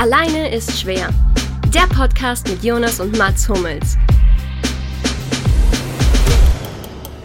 Alleine ist schwer. Der Podcast mit Jonas und Mats Hummels.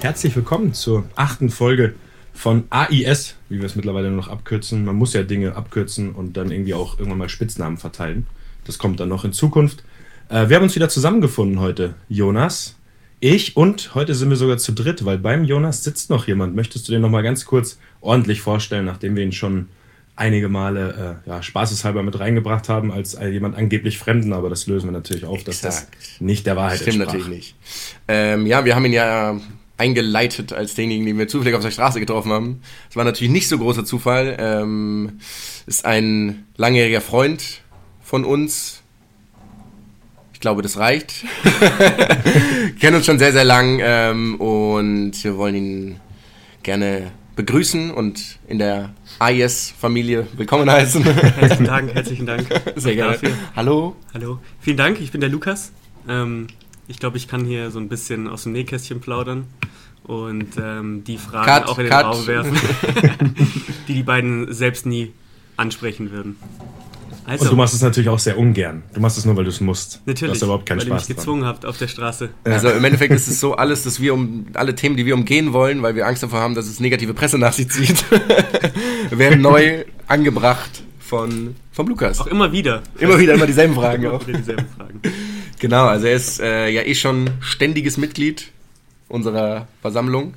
Herzlich willkommen zur achten Folge von AIS, wie wir es mittlerweile nur noch abkürzen. Man muss ja Dinge abkürzen und dann irgendwie auch irgendwann mal Spitznamen verteilen. Das kommt dann noch in Zukunft. Äh, wir haben uns wieder zusammengefunden heute, Jonas, ich und heute sind wir sogar zu dritt, weil beim Jonas sitzt noch jemand. Möchtest du den noch mal ganz kurz ordentlich vorstellen, nachdem wir ihn schon einige Male äh, ja, spaßeshalber mit reingebracht haben als jemand angeblich Fremden, aber das lösen wir natürlich auf, dass das nicht der Wahrheit Stimmt entsprach. natürlich nicht. Ähm, ja, wir haben ihn ja eingeleitet als denjenigen, den wir zufällig auf der Straße getroffen haben. Es war natürlich nicht so großer Zufall. Ähm, ist ein langjähriger Freund von uns, glaube, das reicht. Kennen uns schon sehr, sehr lang ähm, und wir wollen ihn gerne begrüßen und in der AIS-Familie willkommen heißen. Herzlichen Dank, herzlichen Dank. Sehr gerne. Dafür. Hallo. Hallo. Vielen Dank, ich bin der Lukas. Ähm, ich glaube, ich kann hier so ein bisschen aus dem Nähkästchen plaudern und ähm, die Fragen cut, auch in den cut. Raum werfen, die die beiden selbst nie ansprechen würden. Also, und du machst es natürlich auch sehr ungern. Du machst es nur, weil du es musst. Natürlich. Du hast überhaupt keinen weil Spaß. Weil ihr mich gezwungen habt auf der Straße. Also im Endeffekt ist es so alles, dass wir um alle Themen, die wir umgehen wollen, weil wir Angst davor haben, dass es negative Presse nach sich zieht, werden neu angebracht von vom Lukas. Auch immer wieder. Immer wieder, immer dieselben Fragen immer auch. dieselben Fragen. Genau, also er ist äh, ja eh schon ständiges Mitglied unserer Versammlung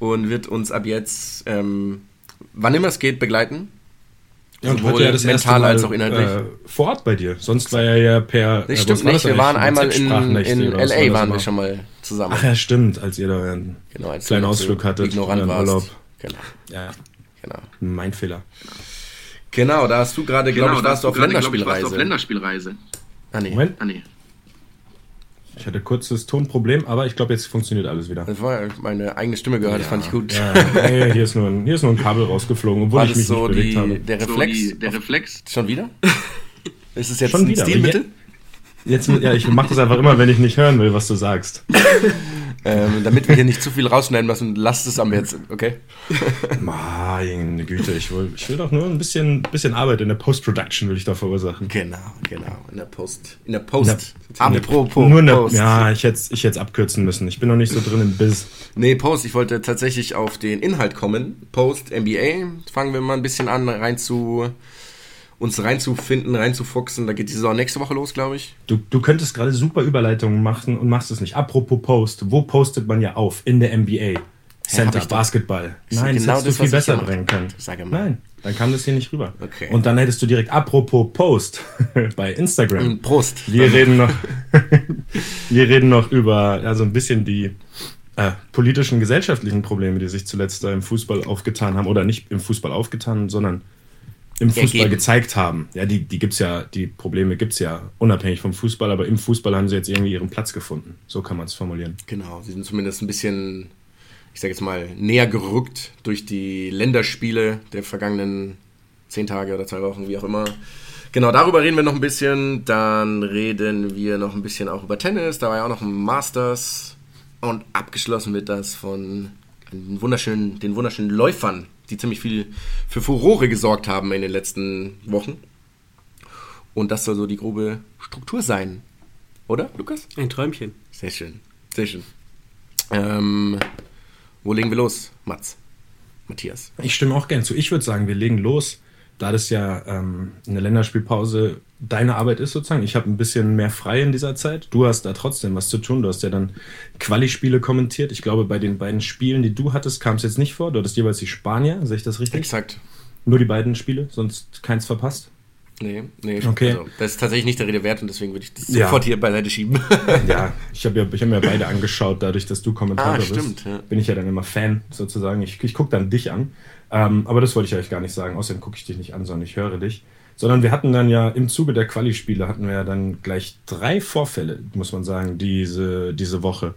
und wird uns ab jetzt, ähm, wann immer es geht, begleiten. Ja, und heute ja das mental Mal, als auch inhaltlich. Äh, vor Ort bei dir. Sonst war er ja per. Das äh, stimmt nicht. Wir waren einmal in, in LA, waren wir schon mal zusammen. Ach ja, stimmt, als ihr da einen genau, als kleinen Ausflug hattet. Ignorant warst. Urlaub. Genau. Ja. Genau. Mein Fehler. Genau, da hast du gerade, genau, glaube ich, warst du auf Länderspielreise. auf Länderspielreise. Ah, nee. Moment. Ah, nee. Ich hatte kurzes Tonproblem, aber ich glaube, jetzt funktioniert alles wieder. Das war meine eigene Stimme gehört, ja, das fand ich gut. Ja, nee, hier, ist nur ein, hier ist nur ein Kabel rausgeflogen, obwohl war ich mich so nicht bewegt die, habe. Der Reflex? So die, der Reflex? Schon wieder? ist es jetzt Schon ein wieder, Stilmittel? Jetzt, ja, ich mache das einfach immer, wenn ich nicht hören will, was du sagst. ähm, damit wir hier nicht zu viel rausschneiden müssen, lasst es am jetzt, okay? Meine Güte, ich will, ich will doch nur ein bisschen, bisschen Arbeit in der Post-Production will ich da verursachen. Genau, genau, in der Post. In der Post. In der, Apropos nur eine, Post. Ja, ich hätte ich es abkürzen müssen. Ich bin noch nicht so drin im Biz. Nee, Post, ich wollte tatsächlich auf den Inhalt kommen. Post, NBA, fangen wir mal ein bisschen an, rein zu uns reinzufinden, reinzufuchsen. Da geht die Saison nächste Woche los, glaube ich. Du, du könntest gerade super Überleitungen machen und machst es nicht. Apropos Post, wo postet man ja auf? In der NBA. Center, ja, Basketball. Nein, genau das hättest du viel besser bringen können. Sage mal. Nein, dann kam das hier nicht rüber. Okay. Und dann hättest du direkt apropos Post bei Instagram. Prost. Wir reden noch, wir reden noch über ja, so ein bisschen die äh, politischen, gesellschaftlichen Probleme, die sich zuletzt da im Fußball aufgetan haben. Oder nicht im Fußball aufgetan, sondern im Fußball ergeben. gezeigt haben. Ja, die, die gibt's ja, die Probleme gibt es ja unabhängig vom Fußball, aber im Fußball haben sie jetzt irgendwie ihren Platz gefunden. So kann man es formulieren. Genau, sie sind zumindest ein bisschen, ich sage jetzt mal, näher gerückt durch die Länderspiele der vergangenen zehn Tage oder zwei Wochen, wie auch immer. Genau, darüber reden wir noch ein bisschen. Dann reden wir noch ein bisschen auch über Tennis. Da war ja auch noch ein Masters. Und abgeschlossen wird das von den wunderschönen, den wunderschönen Läufern die ziemlich viel für Furore gesorgt haben in den letzten Wochen. Und das soll so die grobe Struktur sein. Oder, Lukas? Ein Träumchen. Sehr schön. Sehr schön. Ähm, wo legen wir los, Mats? Matthias? Ich stimme auch gern zu. Ich würde sagen, wir legen los da das ja ähm, eine Länderspielpause deine Arbeit ist sozusagen, ich habe ein bisschen mehr frei in dieser Zeit. Du hast da trotzdem was zu tun. Du hast ja dann Quali-Spiele kommentiert. Ich glaube, bei den beiden Spielen, die du hattest, kam es jetzt nicht vor. Du hattest jeweils die Spanier, sehe ich das richtig? Exakt. Nur die beiden Spiele, sonst keins verpasst? Nee, nee. Okay. Also, das ist tatsächlich nicht der Rede wert und deswegen würde ich das ja. sofort hier beiseite schieben. ja, ich habe ja, hab mir beide angeschaut, dadurch, dass du Kommentator ah, stimmt, bist. Ja. Bin ich ja dann immer Fan sozusagen. Ich, ich gucke dann dich an. Ähm, aber das wollte ich euch gar nicht sagen. Außerdem gucke ich dich nicht an, sondern ich höre dich. Sondern wir hatten dann ja im Zuge der Quali-Spiele hatten wir ja dann gleich drei Vorfälle, muss man sagen, diese, diese Woche.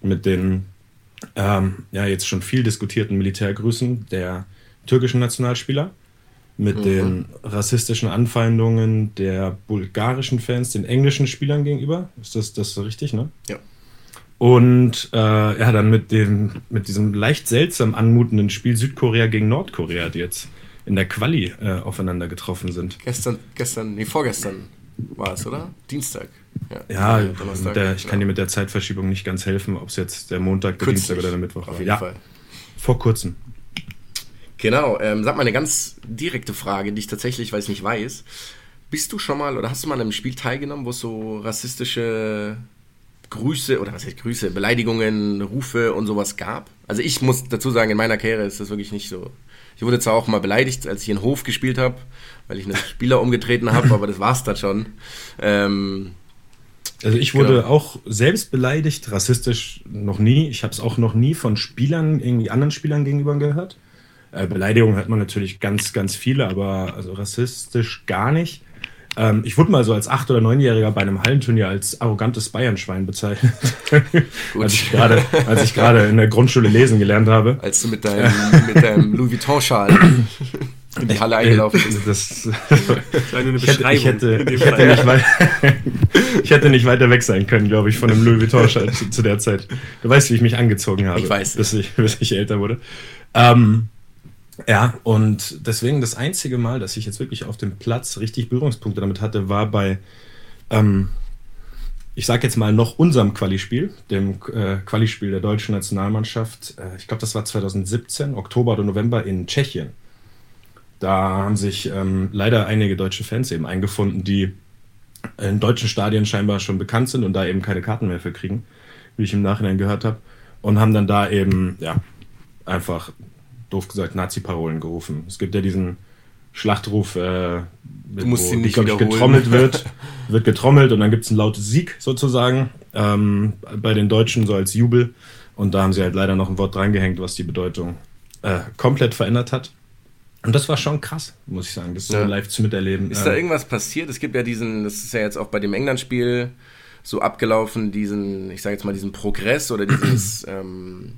Mit den ähm, ja jetzt schon viel diskutierten Militärgrüßen der türkischen Nationalspieler, mit mhm. den rassistischen Anfeindungen der bulgarischen Fans den englischen Spielern gegenüber. Ist das, das so richtig, ne? Ja. Und äh, ja, dann mit, dem, mit diesem leicht seltsam anmutenden Spiel Südkorea gegen Nordkorea, die jetzt in der Quali äh, aufeinander getroffen sind. Gestern, gestern, nee, vorgestern war es, oder? Dienstag. Ja, ja der, ich kann dir mit der Zeitverschiebung nicht ganz helfen, ob es jetzt der Montag, der Künstlich, Dienstag oder der Mittwoch war. Auf jeden ja, Fall. Vor kurzem. Genau, ähm, sag mal eine ganz direkte Frage, die ich tatsächlich, weil ich nicht weiß. Bist du schon mal oder hast du mal an einem Spiel teilgenommen, wo es so rassistische Grüße oder was heißt Grüße, Beleidigungen, Rufe und sowas gab? Also ich muss dazu sagen, in meiner Karriere ist das wirklich nicht so. Ich wurde zwar auch mal beleidigt, als ich in Hof gespielt habe, weil ich einen Spieler umgetreten habe, aber das war's dann schon. Ähm, also ich wurde genau. auch selbst beleidigt, rassistisch noch nie. Ich habe es auch noch nie von Spielern, irgendwie anderen Spielern gegenüber gehört. Äh, Beleidigungen hat man natürlich ganz, ganz viele, aber also rassistisch gar nicht. Ähm, ich wurde mal so als acht- oder neunjähriger bei einem Hallenturnier als arrogantes Bayernschwein bezeichnet. als ich gerade, als ich gerade in der Grundschule lesen gelernt habe. Als du mit deinem, mit deinem Louis Vuitton-Schal in die Halle eingelaufen bist. Das, eine Beschreibung. Ich hätte, ich, hätte, nicht weit, ich hätte nicht weiter weg sein können, glaube ich, von einem Louis Vuitton-Schal zu, zu, der Zeit. Du weißt, wie ich mich angezogen habe. Ich weiß. Bis ich, bis ich älter wurde. Ähm, ja, und deswegen das einzige Mal, dass ich jetzt wirklich auf dem Platz richtig Berührungspunkte damit hatte, war bei, ähm, ich sag jetzt mal noch unserem Qualispiel, dem äh, Qualispiel der deutschen Nationalmannschaft. Äh, ich glaube, das war 2017, Oktober oder November in Tschechien. Da haben sich ähm, leider einige deutsche Fans eben eingefunden, die in deutschen Stadien scheinbar schon bekannt sind und da eben keine Karten mehr für kriegen, wie ich im Nachhinein gehört habe. Und haben dann da eben, ja, einfach doof gesagt, Nazi-Parolen gerufen. Es gibt ja diesen Schlachtruf, äh, mit, wo, nicht ich, getrommelt wird, wird getrommelt und dann gibt es ein lautes Sieg sozusagen ähm, bei den Deutschen so als Jubel. Und da haben sie halt leider noch ein Wort reingehängt, was die Bedeutung äh, komplett verändert hat. Und das war schon krass, muss ich sagen, das ja. so live zu miterleben. Ist da ähm, irgendwas passiert? Es gibt ja diesen, das ist ja jetzt auch bei dem England-Spiel so abgelaufen, diesen, ich sage jetzt mal, diesen Progress oder dieses ähm,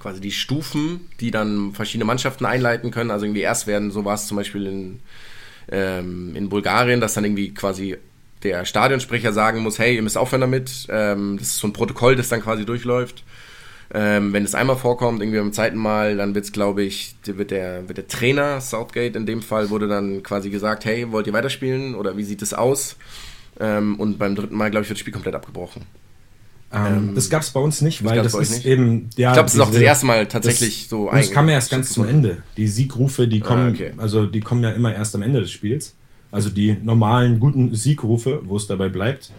quasi die Stufen, die dann verschiedene Mannschaften einleiten können. Also irgendwie erst werden, so war es zum Beispiel in, ähm, in Bulgarien, dass dann irgendwie quasi der Stadionsprecher sagen muss, hey, ihr müsst aufhören damit. Ähm, das ist so ein Protokoll, das dann quasi durchläuft. Ähm, wenn es einmal vorkommt, irgendwie beim zweiten Mal, dann wird es, glaube ich, wird der, wird der Trainer, Southgate in dem Fall, wurde dann quasi gesagt, hey, wollt ihr weiterspielen oder wie sieht es aus? Ähm, und beim dritten Mal, glaube ich, wird das Spiel komplett abgebrochen. Ähm, ähm, das gab es bei uns nicht, weil das ist nicht? eben. Ja, ich glaube, es ist auch das erste Mal tatsächlich das, so Es kam ja erst ganz zum Ende. Die Siegrufe, die ah, kommen, ah, okay. also die kommen ja immer erst am Ende des Spiels. Also die normalen guten Siegrufe, wo es dabei bleibt.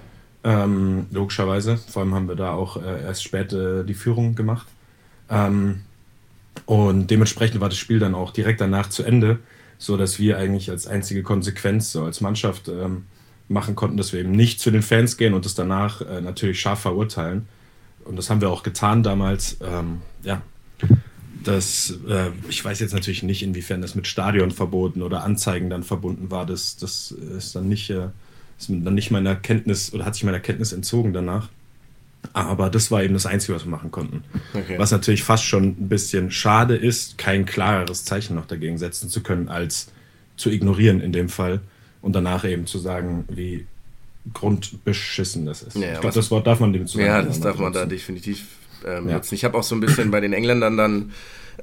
Ähm, logischerweise. Vor allem haben wir da auch äh, erst später die Führung gemacht. Ähm, und dementsprechend war das Spiel dann auch direkt danach zu Ende, so dass wir eigentlich als einzige Konsequenz, so als Mannschaft, ähm, machen konnten, dass wir eben nicht zu den Fans gehen und das danach äh, natürlich scharf verurteilen. Und das haben wir auch getan damals. Ähm, ja, das, äh, ich weiß jetzt natürlich nicht, inwiefern das mit Stadionverboten oder Anzeigen dann verbunden war. Das, das ist dann nicht, äh, ist dann nicht meiner Kenntnis oder hat sich meiner Kenntnis entzogen danach. Aber das war eben das Einzige, was wir machen konnten. Okay. Was natürlich fast schon ein bisschen schade ist, kein klareres Zeichen noch dagegen setzen zu können, als zu ignorieren in dem Fall und danach eben zu sagen, wie grundbeschissen das ist. Ja, ich glaube, das Wort darf man dem zu Ja, das darf man da definitiv ähm, ja. nutzen. Ich habe auch so ein bisschen bei den Engländern dann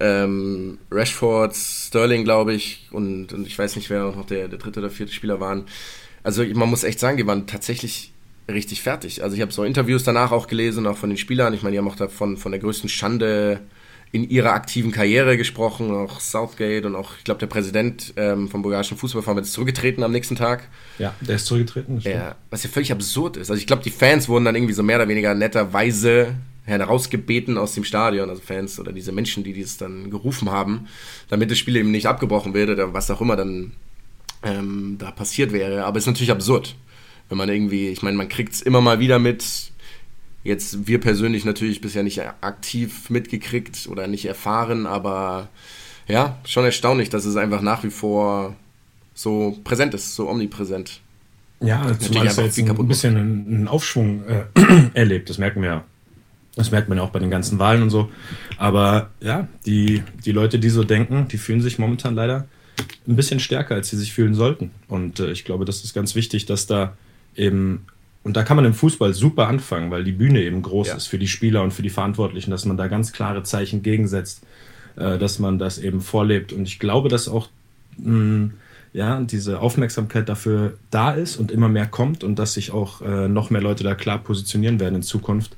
ähm, Rashford, Sterling, glaube ich, und, und, ich weiß nicht, wer noch der, der dritte oder vierte Spieler waren. Also man muss echt sagen, die waren tatsächlich richtig fertig. Also ich habe so Interviews danach auch gelesen, auch von den Spielern. Ich meine, die haben auch davon von der größten Schande in ihrer aktiven Karriere gesprochen, auch Southgate und auch, ich glaube, der Präsident ähm, vom bulgarischen Fußballverband ist zurückgetreten am nächsten Tag. Ja, der ist zurückgetreten. Ja, was ja völlig absurd ist. Also ich glaube, die Fans wurden dann irgendwie so mehr oder weniger netterweise herausgebeten aus dem Stadion, also Fans oder diese Menschen, die dies dann gerufen haben, damit das Spiel eben nicht abgebrochen wird oder was auch immer dann ähm, da passiert wäre. Aber es ist natürlich absurd, wenn man irgendwie, ich meine, man kriegt es immer mal wieder mit, Jetzt wir persönlich natürlich bisher nicht aktiv mitgekriegt oder nicht erfahren, aber ja, schon erstaunlich, dass es einfach nach wie vor so präsent ist, so omnipräsent. Ja, zumal es jetzt ein bisschen einen Aufschwung äh, erlebt, das merken wir ja. Das merkt man ja auch bei den ganzen Wahlen und so. Aber ja, die, die Leute, die so denken, die fühlen sich momentan leider ein bisschen stärker, als sie sich fühlen sollten. Und äh, ich glaube, das ist ganz wichtig, dass da eben und da kann man im Fußball super anfangen, weil die Bühne eben groß ja. ist für die Spieler und für die Verantwortlichen, dass man da ganz klare Zeichen gegensetzt, äh, dass man das eben vorlebt. Und ich glaube, dass auch mh, mm, ja, diese Aufmerksamkeit dafür da ist und immer mehr kommt und dass sich auch äh, noch mehr Leute da klar positionieren werden in Zukunft.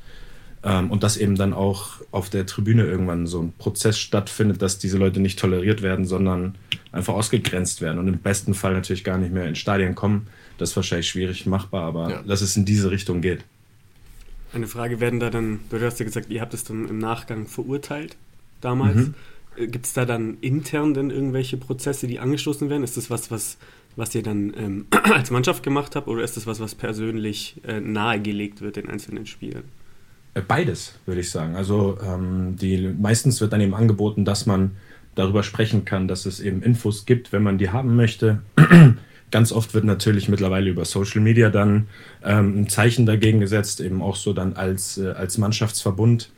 Ähm, und dass eben dann auch auf der Tribüne irgendwann so ein Prozess stattfindet, dass diese Leute nicht toleriert werden, sondern einfach ausgegrenzt werden und im besten Fall natürlich gar nicht mehr in Stadien kommen. Das ist wahrscheinlich schwierig machbar, aber ja. dass es in diese Richtung geht. Eine Frage, werden da dann, du hast ja gesagt, ihr habt es dann im Nachgang verurteilt damals. Mhm. Äh, Gibt es da dann intern dann irgendwelche Prozesse, die angestoßen werden? Ist das was, was, was ihr dann ähm, als Mannschaft gemacht habt oder ist das was, was persönlich äh, nahegelegt wird den einzelnen Spielern? Äh, beides, würde ich sagen. Also ähm, die, meistens wird dann eben angeboten, dass man darüber sprechen kann, dass es eben Infos gibt, wenn man die haben möchte. Ganz oft wird natürlich mittlerweile über Social Media dann ähm, ein Zeichen dagegen gesetzt, eben auch so dann als, äh, als Mannschaftsverbund.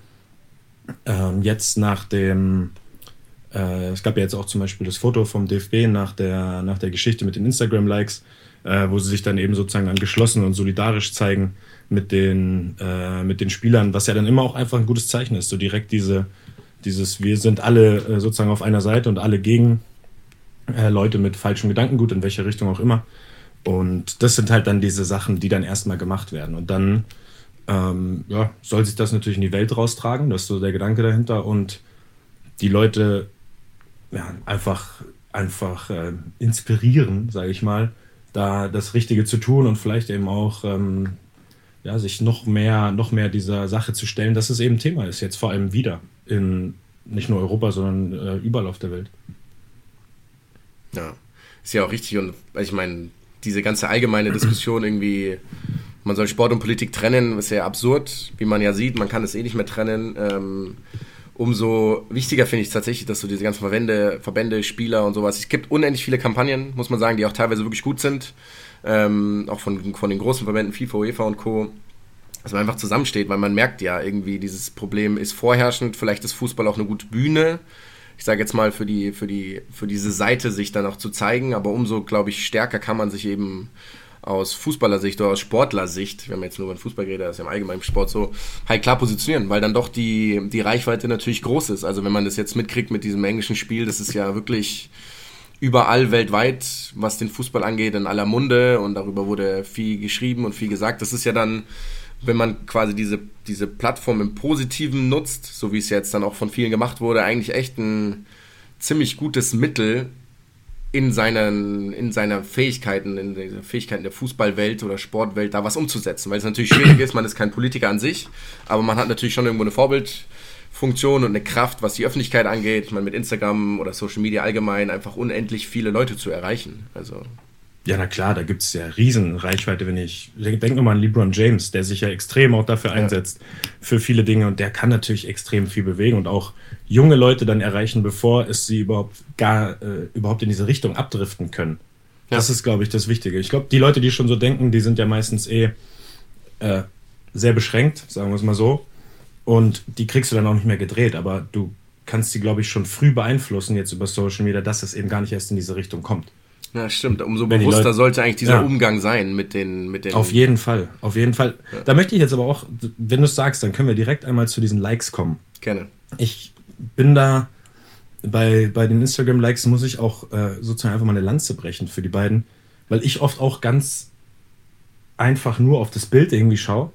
Ähm, jetzt nach dem äh, es gab ja jetzt auch zum Beispiel das Foto vom DFB nach der, nach der Geschichte mit den Instagram-Likes, äh, wo sie sich dann eben sozusagen dann geschlossen und solidarisch zeigen mit den, äh, mit den Spielern, was ja dann immer auch einfach ein gutes Zeichen ist. So direkt diese, dieses, wir sind alle äh, sozusagen auf einer Seite und alle gegen äh, Leute mit falschem Gedankengut, in welche Richtung auch immer. Und das sind halt dann diese Sachen, die dann erstmal gemacht werden. Und dann ähm, ja, soll sich das natürlich in die Welt raustragen, das ist so der Gedanke dahinter. Und die Leute ja, einfach, einfach äh, inspirieren, sage ich mal, da das Richtige zu tun und vielleicht eben auch ähm, ja, sich noch mehr, noch mehr dieser Sache zu stellen, dass es eben Thema ist, jetzt vor allem wieder in nicht nur Europa, sondern äh, überall auf der Welt. Ja, ist ja auch richtig und ich meine, diese ganze allgemeine Diskussion irgendwie, man soll Sport und Politik trennen, ist ja absurd, wie man ja sieht, man kann es eh nicht mehr trennen. Ähm, umso wichtiger finde ich tatsächlich, dass so diese ganzen Verbände, Verbände, Spieler und sowas, es gibt unendlich viele Kampagnen, muss man sagen, die auch teilweise wirklich gut sind, ähm, auch von, von den großen Verbänden FIFA, UEFA und Co., dass man einfach zusammensteht, weil man merkt ja irgendwie, dieses Problem ist vorherrschend, vielleicht ist Fußball auch eine gute Bühne, ich sage jetzt mal, für, die, für, die, für diese Seite sich dann auch zu zeigen, aber umso, glaube ich, stärker kann man sich eben aus Fußballersicht oder aus Sportlersicht, wenn man jetzt nur über Fußball redet, das ist ja im allgemeinen Sport so, halt klar positionieren, weil dann doch die, die Reichweite natürlich groß ist. Also wenn man das jetzt mitkriegt mit diesem englischen Spiel, das ist ja wirklich überall weltweit, was den Fußball angeht, in aller Munde und darüber wurde viel geschrieben und viel gesagt. Das ist ja dann, wenn man quasi diese, diese Plattform im Positiven nutzt, so wie es jetzt dann auch von vielen gemacht wurde, eigentlich echt ein ziemlich gutes Mittel, in seinen, in seiner Fähigkeiten, in den Fähigkeiten der Fußballwelt oder Sportwelt da was umzusetzen. Weil es natürlich schwierig ist, man ist kein Politiker an sich, aber man hat natürlich schon irgendwo eine Vorbildfunktion und eine Kraft, was die Öffentlichkeit angeht. Ich meine, mit Instagram oder Social Media allgemein einfach unendlich viele Leute zu erreichen. Also ja, na klar, da gibt es ja riesen Reichweite, wenn ich. Denk nur mal an LeBron James, der sich ja extrem auch dafür einsetzt, ja. für viele Dinge und der kann natürlich extrem viel bewegen und auch junge Leute dann erreichen, bevor es sie überhaupt gar äh, überhaupt in diese Richtung abdriften können. Ja. Das ist, glaube ich, das Wichtige. Ich glaube, die Leute, die schon so denken, die sind ja meistens eh äh, sehr beschränkt, sagen wir es mal so. Und die kriegst du dann auch nicht mehr gedreht, aber du kannst sie, glaube ich, schon früh beeinflussen jetzt über Social Media, dass es eben gar nicht erst in diese Richtung kommt. Ja, stimmt. Umso Wenn bewusster Leute, sollte eigentlich dieser ja. Umgang sein mit den, mit den. Auf jeden Fall, auf jeden Fall. Ja. Da möchte ich jetzt aber auch, wenn du es sagst, dann können wir direkt einmal zu diesen Likes kommen. Gerne. Ich bin da bei, bei den Instagram-Likes muss ich auch äh, sozusagen einfach mal eine Lanze brechen für die beiden, weil ich oft auch ganz einfach nur auf das Bild irgendwie schaue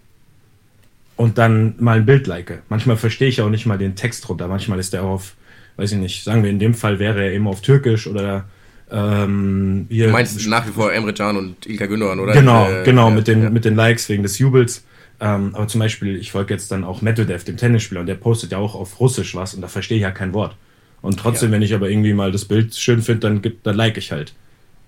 und dann mal ein Bild like. Manchmal verstehe ich auch nicht mal den Text drunter. Manchmal ist der auf, weiß ich nicht, sagen wir in dem Fall wäre er eben auf Türkisch oder ähm, du meinst nach wie vor Emre Can und Ilka Gündogan, oder? Genau, äh, genau, mit, den, ja. mit den Likes wegen des Jubels. Ähm, aber zum Beispiel, ich folge jetzt dann auch Medvedev, dem Tennisspieler, und der postet ja auch auf Russisch was und da verstehe ich ja kein Wort. Und trotzdem, ja. wenn ich aber irgendwie mal das Bild schön finde, dann, dann like ich halt.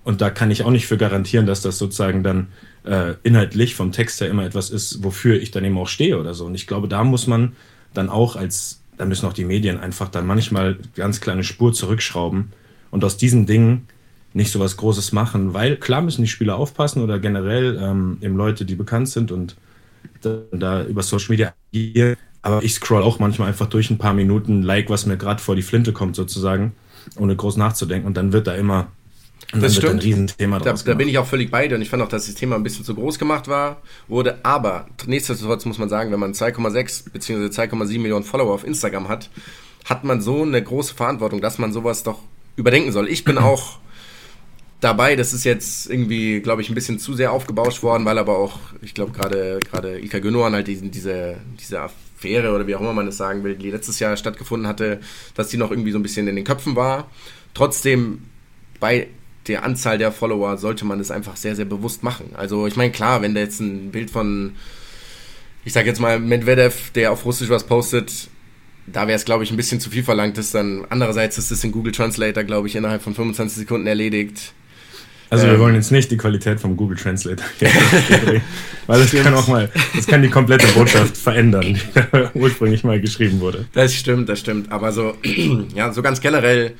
Und da kann ich auch nicht für garantieren, dass das sozusagen dann äh, inhaltlich vom Text her immer etwas ist, wofür ich dann eben auch stehe oder so. Und ich glaube, da muss man dann auch als, da müssen auch die Medien einfach dann manchmal ganz kleine Spur zurückschrauben und aus diesen Dingen nicht so was Großes machen, weil klar müssen die Spieler aufpassen oder generell ähm, eben Leute, die bekannt sind und da, da über Social Media agieren. Aber ich scroll auch manchmal einfach durch ein paar Minuten, like, was mir gerade vor die Flinte kommt sozusagen, ohne groß nachzudenken. Und dann wird da immer das stimmt. ein Riesenthema da, da bin ich auch völlig bei dir und ich fand auch, dass das Thema ein bisschen zu groß gemacht war, wurde. Aber nichtsdestotrotz muss man sagen, wenn man 2,6 bzw. 2,7 Millionen Follower auf Instagram hat, hat man so eine große Verantwortung, dass man sowas doch überdenken soll. Ich bin auch dabei. Das ist jetzt irgendwie, glaube ich, ein bisschen zu sehr aufgebauscht worden, weil aber auch, ich glaube, gerade gerade Ika Gündogan halt diesen, diese, diese Affäre oder wie auch immer man das sagen will, die letztes Jahr stattgefunden hatte, dass die noch irgendwie so ein bisschen in den Köpfen war. Trotzdem bei der Anzahl der Follower sollte man das einfach sehr, sehr bewusst machen. Also ich meine, klar, wenn da jetzt ein Bild von, ich sag jetzt mal, Medvedev, der auf Russisch was postet, da wäre es, glaube ich, ein bisschen zu viel verlangt. Ist dann andererseits ist es in Google Translator, glaube ich, innerhalb von 25 Sekunden erledigt. Also wir ähm, wollen jetzt nicht die Qualität vom Google Translator weil das kann auch mal, das kann die komplette Botschaft verändern, die ursprünglich mal geschrieben wurde. Das stimmt, das stimmt. Aber so, ja, so ganz generell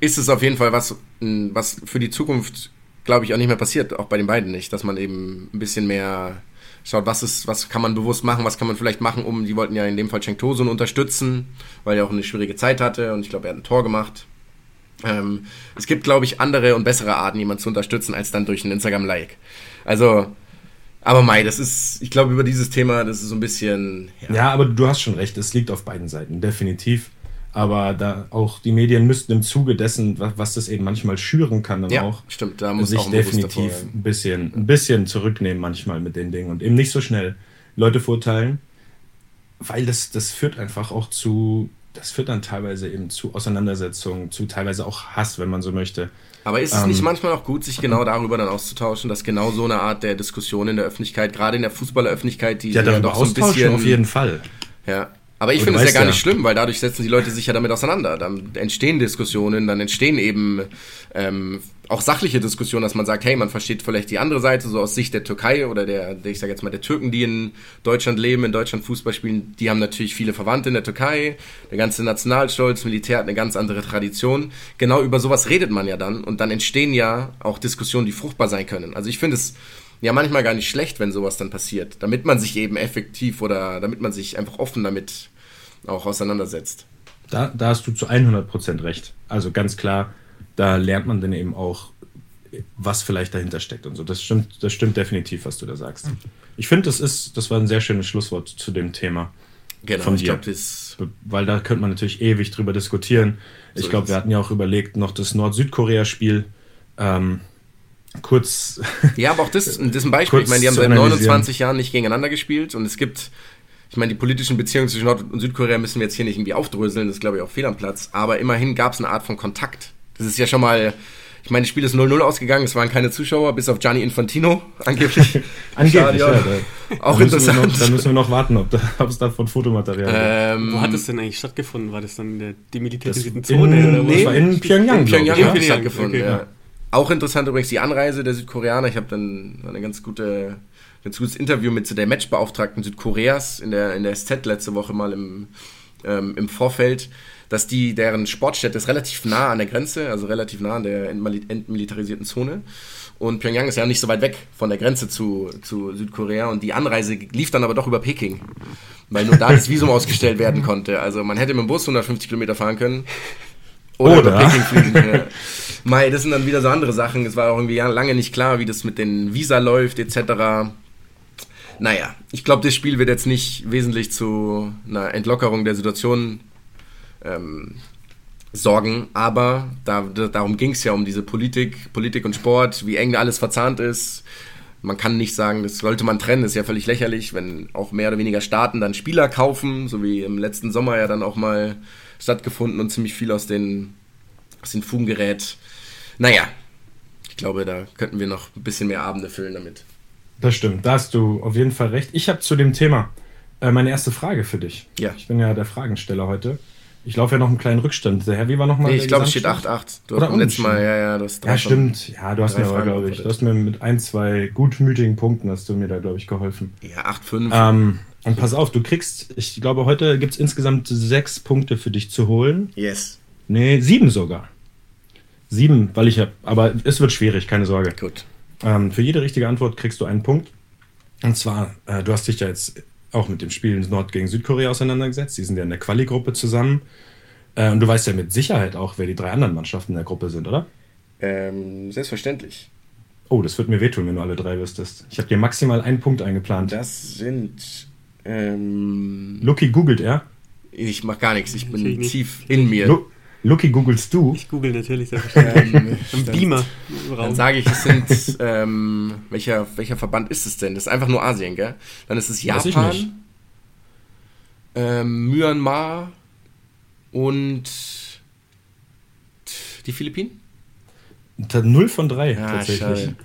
ist es auf jeden Fall was, was für die Zukunft, glaube ich, auch nicht mehr passiert, auch bei den beiden nicht, dass man eben ein bisschen mehr schaut, was ist, was kann man bewusst machen, was kann man vielleicht machen, um, die wollten ja in dem Fall Cenk Tosun unterstützen, weil er auch eine schwierige Zeit hatte und ich glaube, er hat ein Tor gemacht. Ähm, es gibt, glaube ich, andere und bessere Arten, jemanden zu unterstützen, als dann durch ein Instagram-Like. Also, aber Mai, das ist, ich glaube, über dieses Thema, das ist so ein bisschen. Ja. ja, aber du hast schon recht, es liegt auf beiden Seiten, definitiv. Aber da auch die Medien müssten im Zuge dessen, was, das eben manchmal schüren kann, dann ja, auch stimmt, da muss sich auch definitiv ein bisschen, ein bisschen zurücknehmen manchmal mit den Dingen und eben nicht so schnell Leute verurteilen, weil das, das führt einfach auch zu das führt dann teilweise eben zu Auseinandersetzungen, zu teilweise auch Hass, wenn man so möchte. Aber ist es ähm, nicht manchmal auch gut, sich genau darüber dann auszutauschen, dass genau so eine Art der Diskussion in der Öffentlichkeit, gerade in der Fußballeröffentlichkeit, die ja, ja doch so ein bisschen auf jeden Fall. Ja, aber ich finde es ja gar ja. nicht schlimm, weil dadurch setzen die Leute sich ja damit auseinander. Dann entstehen Diskussionen, dann entstehen eben ähm, auch sachliche Diskussionen, dass man sagt, hey, man versteht vielleicht die andere Seite, so aus Sicht der Türkei oder der, ich sage jetzt mal, der Türken, die in Deutschland leben, in Deutschland Fußball spielen, die haben natürlich viele Verwandte in der Türkei. Der ganze Nationalstolz, Militär hat eine ganz andere Tradition. Genau über sowas redet man ja dann und dann entstehen ja auch Diskussionen, die fruchtbar sein können. Also ich finde es ja manchmal gar nicht schlecht, wenn sowas dann passiert, damit man sich eben effektiv oder damit man sich einfach offen damit auch auseinandersetzt. Da, da hast du zu 100% recht. Also ganz klar, da lernt man dann eben auch, was vielleicht dahinter steckt und so. Das stimmt, das stimmt definitiv, was du da sagst. Ich finde, das ist, das war ein sehr schönes Schlusswort zu dem Thema. Genau, von dir. Glaub, Weil da könnte man natürlich ewig drüber diskutieren. So ich glaube, wir hatten ja auch überlegt, noch das Nord-Südkorea-Spiel ähm, kurz. Ja, aber auch das, das ist ein Beispiel. Ich meine, die haben seit 29 Jahren nicht gegeneinander gespielt und es gibt, ich meine, die politischen Beziehungen zwischen Nord- und Südkorea müssen wir jetzt hier nicht irgendwie aufdröseln, das ist, glaube ich, auch fehl am Platz. Aber immerhin gab es eine Art von Kontakt. Das ist ja schon mal. Ich meine, das Spiel ist 0-0 ausgegangen, es waren keine Zuschauer, bis auf Gianni Infantino, angeblich. angeblich, ja. Da, auch da interessant. Noch, da müssen wir noch warten, ob, da, ob es davon Fotomaterial ähm, gibt. Wo hat es denn eigentlich stattgefunden? War das dann in der demilitarisierten Zone? In, oder nee, das war in Pyongyang. In Pyongyang hat es stattgefunden, okay, ja. Auch interessant übrigens die Anreise der Südkoreaner. Ich habe dann eine ganz gute, ganz gutes Interview mit der Matchbeauftragten Südkoreas in der, in der SZ letzte Woche mal im, ähm, im Vorfeld, dass die, deren Sportstätte ist relativ nah an der Grenze, also relativ nah an der entmilitarisierten Zone. Und Pyongyang ist ja nicht so weit weg von der Grenze zu, zu Südkorea und die Anreise lief dann aber doch über Peking, weil nur da das Visum ausgestellt werden konnte. Also man hätte mit dem Bus 150 Kilometer fahren können oder, oder? Peking fliegen. ja. Mai, das sind dann wieder so andere Sachen. Es war auch irgendwie lange nicht klar, wie das mit den Visa läuft, etc. Naja, ich glaube, das Spiel wird jetzt nicht wesentlich zu einer Entlockerung der Situation ähm, sorgen, aber da, darum ging es ja um diese Politik, Politik und Sport, wie eng alles verzahnt ist. Man kann nicht sagen, das sollte man trennen, das ist ja völlig lächerlich, wenn auch mehr oder weniger Staaten dann Spieler kaufen, so wie im letzten Sommer ja dann auch mal stattgefunden und ziemlich viel aus den, aus den Fugen gerät. Naja, ich glaube, da könnten wir noch ein bisschen mehr Abende füllen damit. Das stimmt, da hast du auf jeden Fall recht. Ich habe zu dem Thema äh, meine erste Frage für dich. Ja. Ich bin ja der Fragensteller heute. Ich laufe ja noch einen kleinen Rückstand. Der Herr, wie war nochmal? Nee, ich glaube, es steht 8-8. Du Oder hast letztes Mal, ja, ja, das Ja, stimmt. Ja, du hast mir aber, glaube ich, du hast mir mit ein, zwei gutmütigen Punkten hast du mir da, glaube ich, geholfen. Ja, 8-5. Ähm, und pass auf, du kriegst, ich glaube, heute gibt es insgesamt sechs Punkte für dich zu holen. Yes. Nee, sieben sogar. Sieben, weil ich habe, aber es wird schwierig, keine Sorge. Gut. Ähm, für jede richtige Antwort kriegst du einen Punkt. Und zwar, äh, du hast dich ja jetzt auch mit dem Spiel Nord gegen Südkorea auseinandergesetzt. Die sind ja in der Quali-Gruppe zusammen. Äh, und du weißt ja mit Sicherheit auch, wer die drei anderen Mannschaften in der Gruppe sind, oder? Ähm, selbstverständlich. Oh, das wird mir wehtun, wenn du alle drei wüsstest. Ich habe dir maximal einen Punkt eingeplant. Das sind. Ähm, Lucky googelt er. Ich mach gar nichts, ich bin ich tief in mir. Lu Lucky, googelst du? Ich google natürlich selbstverständlich. Ähm, Im Beamer. Dann sage ich, es sind, ähm, welcher, welcher Verband ist es denn? Das ist einfach nur Asien, gell? Dann ist es Japan, ähm, Myanmar und die Philippinen? Null von drei, ah, tatsächlich. Schade.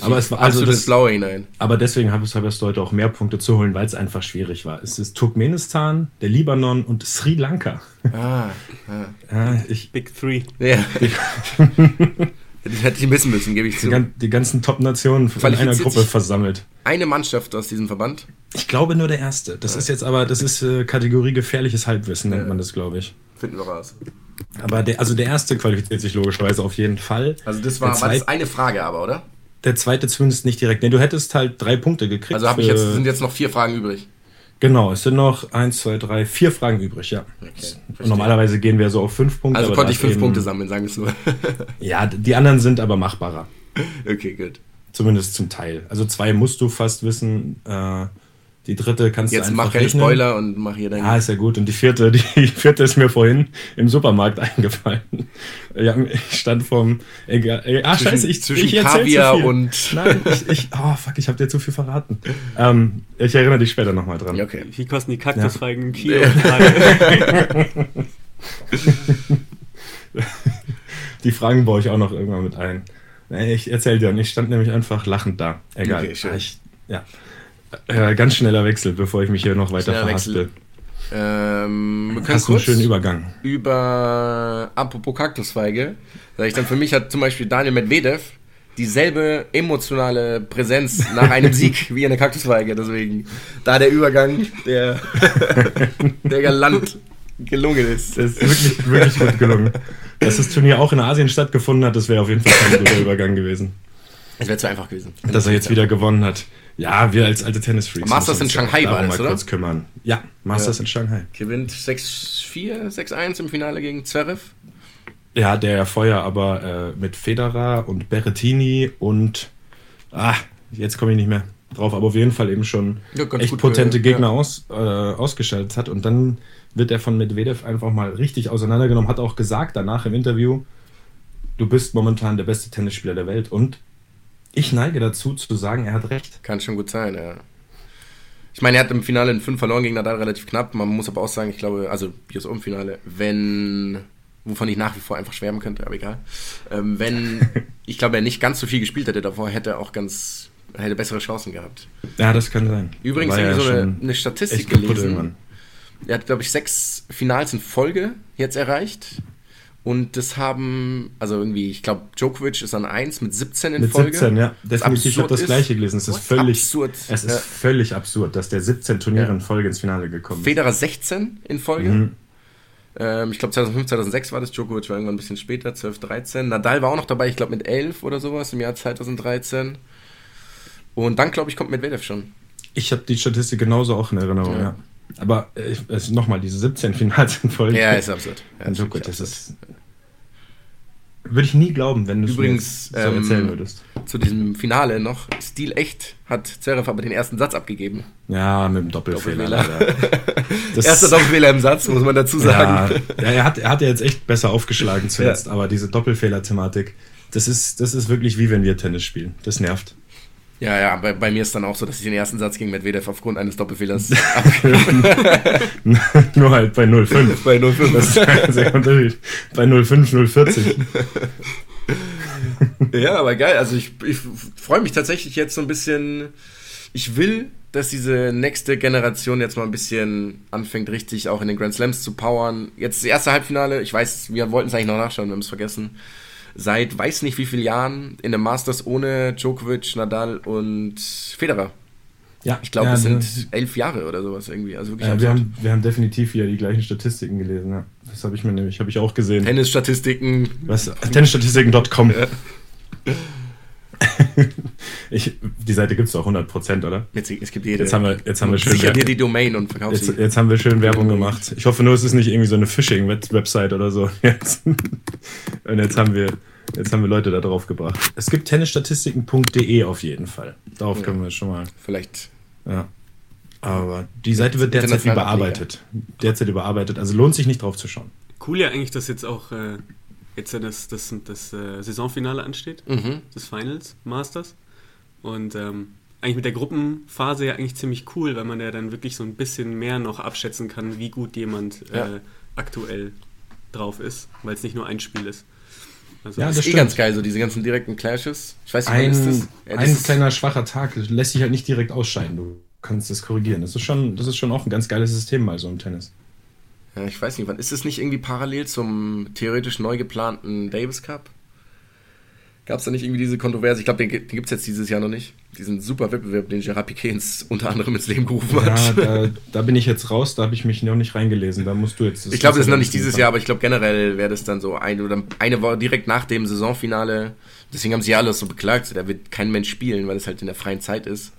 Aber es war also das Blaue hinein. Aber deswegen habe ich es heute auch mehr Punkte zu holen, weil es einfach schwierig war. Es ist Turkmenistan, der Libanon und Sri Lanka. Ah, ah. ja, ich, Big Three. Ja. Das hätte ich wissen müssen, gebe ich zu. Die, die ganzen Top-Nationen in einer Gruppe versammelt. Eine Mannschaft aus diesem Verband? Ich glaube nur der erste. Das ja. ist jetzt aber, das ist äh, Kategorie gefährliches Halbwissen, nennt man das, glaube ich. Finden wir raus. Aber der, also der erste qualifiziert sich logischerweise auf jeden Fall. Also das war, war das eine Frage aber, oder? Der zweite zumindest nicht direkt. Nee, du hättest halt drei Punkte gekriegt. Also ich jetzt, sind jetzt noch vier Fragen übrig. Genau, es sind noch eins, zwei, drei, vier Fragen übrig, ja. Okay, normalerweise gehen wir so auf fünf Punkte. Also konnte ich fünf eben, Punkte sammeln, sagen wir es so. ja, die anderen sind aber machbarer. Okay, gut. Zumindest zum Teil. Also zwei musst du fast wissen. Äh, die dritte kannst Jetzt du einfach mach keine rechnen. Spoiler und mach hier dein. Ah, ist ja gut. Und die vierte, die vierte ist mir vorhin im Supermarkt eingefallen. Ja, ich stand vom. Egal, ah, zwischen, scheiße, ich zwischen ich Kaviar und. Nein, ich, ich. Oh, fuck, ich habe dir zu viel verraten. Ähm, ich erinnere dich später nochmal dran. Ja, okay. Wie kosten die Kaktusfeigen im Kilo? die Fragen baue ich auch noch irgendwann mit ein. Ich erzähl dir, ich stand nämlich einfach lachend da. Egal. Okay, ich, ja. Äh, ganz schneller Wechsel, bevor ich mich hier noch weiter verhaspel. Ähm, wir können Hast kurz einen schönen Übergang. Über apropos Kaktusfeige. Sag ich dann, für mich hat zum Beispiel Daniel Medvedev dieselbe emotionale Präsenz nach einem Sieg wie eine Kaktusfeige. Deswegen da der Übergang, der, der galant gelungen ist. Das ist wirklich, wirklich gut gelungen. Dass das Turnier auch in Asien stattgefunden hat, das wäre auf jeden Fall kein guter Übergang gewesen. Es wäre zu einfach gewesen. Dass er jetzt wieder gewonnen hat. Ja, wir als alte Tennisfreaks. Masters in Shanghai war das, mal oder? kurz kümmern. Ja, Masters ja. in Shanghai. Gewinnt 6-4, 6-1 im Finale gegen Zverev. Ja, der ja vorher aber äh, mit Federer und Berrettini und ah, jetzt komme ich nicht mehr drauf, aber auf jeden Fall eben schon ja, echt potente für, Gegner ja. aus, äh, ausgeschaltet hat und dann wird er von Medvedev einfach mal richtig auseinandergenommen, hat auch gesagt danach im Interview, du bist momentan der beste Tennisspieler der Welt und ich neige dazu zu sagen, er hat recht. Kann schon gut sein, ja. Ich meine, er hat im Finale in 5 verloren gegen Nadal relativ knapp. Man muss aber auch sagen, ich glaube, also US Open Finale, wenn, wovon ich nach wie vor einfach schwärmen könnte, aber egal. Ähm, wenn, ich glaube, er nicht ganz so viel gespielt hätte davor, hätte er auch ganz, hätte bessere Chancen gehabt. Ja, das kann sein. Übrigens habe ich so eine, eine Statistik gelesen. Er hat, glaube ich, sechs Finals in Folge jetzt erreicht. Und das haben, also irgendwie, ich glaube, Djokovic ist an 1 mit 17 in mit Folge. 17, ja. Definitiv, ich habe das gleiche gelesen. Es ist völlig absurd. Es ist ja. völlig absurd, dass der 17 Turniere ja. in Folge ins Finale gekommen ist. Federer 16 in Folge. Mhm. Ähm, ich glaube 2005, 2006 war das. Djokovic war irgendwann ein bisschen später, 12, 13. Nadal war auch noch dabei, ich glaube mit 11 oder sowas im Jahr 2013. Und dann, glaube ich, kommt Medvedev schon. Ich habe die Statistik genauso auch in Erinnerung, ja. ja. Aber äh, nochmal, diese 17 Finals in Folge. Ja, ist absurd. Ja, so gut, das ist. Würde ich nie glauben, wenn du es so ähm, erzählen würdest. Zu diesem Finale noch. Stil echt hat Zverev aber den ersten Satz abgegeben. Ja, mit dem Doppelfehler. Doppelfehler. Erster Doppelfehler im Satz, muss man dazu sagen. Ja, ja er, hat, er hat ja jetzt echt besser aufgeschlagen zuletzt, ja. aber diese Doppelfehler-Thematik, das ist, das ist wirklich wie wenn wir Tennis spielen. Das nervt. Ja, ja, bei, bei, mir ist dann auch so, dass ich den ersten Satz gegen Medvedev aufgrund eines Doppelfehlers Nur halt bei 05. bei 05. Das ist ein sehr Unterschied. Bei 05, 040. ja, aber geil. Also ich, ich freue mich tatsächlich jetzt so ein bisschen. Ich will, dass diese nächste Generation jetzt mal ein bisschen anfängt, richtig auch in den Grand Slams zu powern. Jetzt das erste Halbfinale. Ich weiß, wir wollten es eigentlich noch nachschauen, wir haben es vergessen seit weiß nicht wie vielen Jahren in den Masters ohne Djokovic, Nadal und Federer. Ja, ich glaube, ja, es sind elf Jahre oder sowas irgendwie. Also wirklich ja, wir, haben, wir haben definitiv wieder die gleichen Statistiken gelesen. Ja. Das habe ich mir nämlich, habe ich auch gesehen. Tennisstatistiken. Was? Tennisstatistiken.com. Ja. ich, die Seite gibt es doch 100%, oder? Jetzt, es gibt jede. Jetzt haben wir, jetzt haben wir schön. Sicher dir die Domain und verkaufst jetzt, jetzt haben wir schön Werbung gemacht. Ich hoffe nur, es ist nicht irgendwie so eine Phishing-Website oder so. Jetzt. Und jetzt haben wir, jetzt haben wir Leute da drauf gebracht. Es gibt tennisstatistiken.de auf jeden Fall. Darauf ja. können wir schon mal. Vielleicht. Ja. Aber die Seite wird derzeit überarbeitet. Derzeit überarbeitet. Also lohnt sich nicht drauf zu schauen. Cool ja eigentlich, dass jetzt auch äh, jetzt das, das, das, das äh, Saisonfinale ansteht, mhm. des Finals, Masters. Und ähm, eigentlich mit der Gruppenphase ja eigentlich ziemlich cool, weil man ja dann wirklich so ein bisschen mehr noch abschätzen kann, wie gut jemand ja. äh, aktuell drauf ist, weil es nicht nur ein Spiel ist. Also ja, das ist eh ganz geil, so diese ganzen direkten Clashes. Ich weiß nicht, ein, ist das? Ja, das ein kleiner schwacher Tag lässt sich halt nicht direkt ausscheiden. Du kannst das korrigieren. Das ist schon, das ist schon auch ein ganz geiles System mal so im Tennis. Ja, ich weiß nicht, wann ist es nicht irgendwie parallel zum theoretisch neu geplanten Davis Cup? Gab es da nicht irgendwie diese Kontroverse? Ich glaube, den, den gibt es jetzt dieses Jahr noch nicht. Diesen super Wettbewerb, den Gerard Piquet unter anderem ins Leben gerufen hat. Ja, da, da bin ich jetzt raus, da habe ich mich noch nicht reingelesen. Da musst du jetzt. Ich glaube, das ist noch nicht dieses Jahr, aber ich glaube generell wäre das dann so ein oder eine Woche direkt nach dem Saisonfinale. Deswegen haben sie ja alles so beklagt. Da wird kein Mensch spielen, weil es halt in der freien Zeit ist.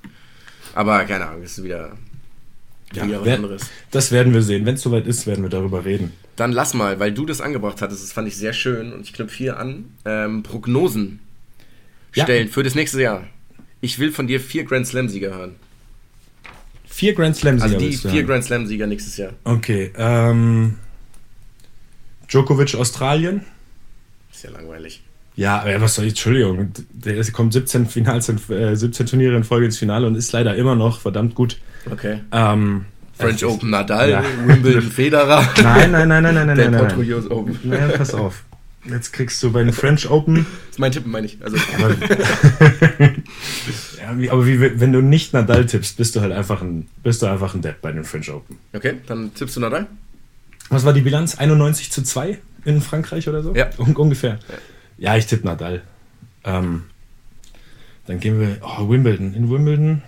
Aber keine Ahnung, das ist wieder, ja, wer, anderes. Das werden wir sehen. Wenn es soweit ist, werden wir darüber reden. Dann lass mal, weil du das angebracht hattest, das fand ich sehr schön und ich knüpfe hier an. Ähm, Prognosen stellen ja. für das nächste Jahr. Ich will von dir vier Grand Slam-Sieger hören. Vier Grand Slam-Sieger? Also die vier Grand Slam-Sieger nächstes Jahr. Okay. Ähm, Djokovic, Australien. Ist ja langweilig. Ja, was soll ich, Entschuldigung, der kommt 17, Finals, äh, 17 Turniere in Folge ins Finale und ist leider immer noch verdammt gut. Okay. Ähm, French Open Nadal, ja. Wimbledon Federer. Nein, nein, nein, nein, nein, nein, nein. nein. Open. Nein, pass auf. Jetzt kriegst du bei den French Open. Das ist mein Tipp, meine ich. Also. Aber, ja, wie, aber wie, wenn du nicht Nadal tippst, bist du halt einfach ein, bist du einfach ein Depp bei den French Open. Okay, dann tippst du Nadal. Was war die Bilanz? 91 zu 2 in Frankreich oder so? Ja. Un ungefähr. Ja, ja ich tippe Nadal. Ähm, dann gehen wir. Oh, Wimbledon. In Wimbledon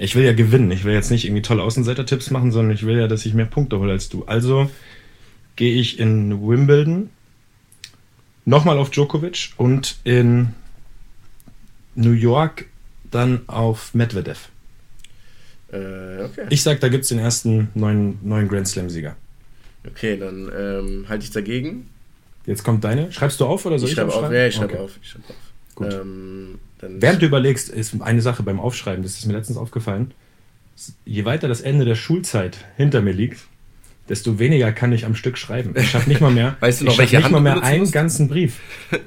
ich will ja gewinnen. Ich will jetzt nicht irgendwie tolle Außenseiter-Tipps machen, sondern ich will ja, dass ich mehr Punkte hole als du. Also gehe ich in Wimbledon nochmal auf Djokovic und in New York dann auf Medvedev. Äh, okay. Ich sag, da gibt es den ersten neuen, neuen Grand Slam-Sieger. Okay, dann ähm, halte ich dagegen. Jetzt kommt deine. Schreibst du auf oder soll ich, ich schreibe auf? Ja, ich schreibe okay. auf. Ich schreibe auf. Gut. Ähm, Während du überlegst, ist eine Sache beim Aufschreiben, das ist mir letztens aufgefallen. Je weiter das Ende der Schulzeit hinter mir liegt, desto weniger kann ich am Stück schreiben. Ich schaffe nicht mal mehr, weißt du noch, ich welche nicht Hand mal mehr einen musst? ganzen Brief.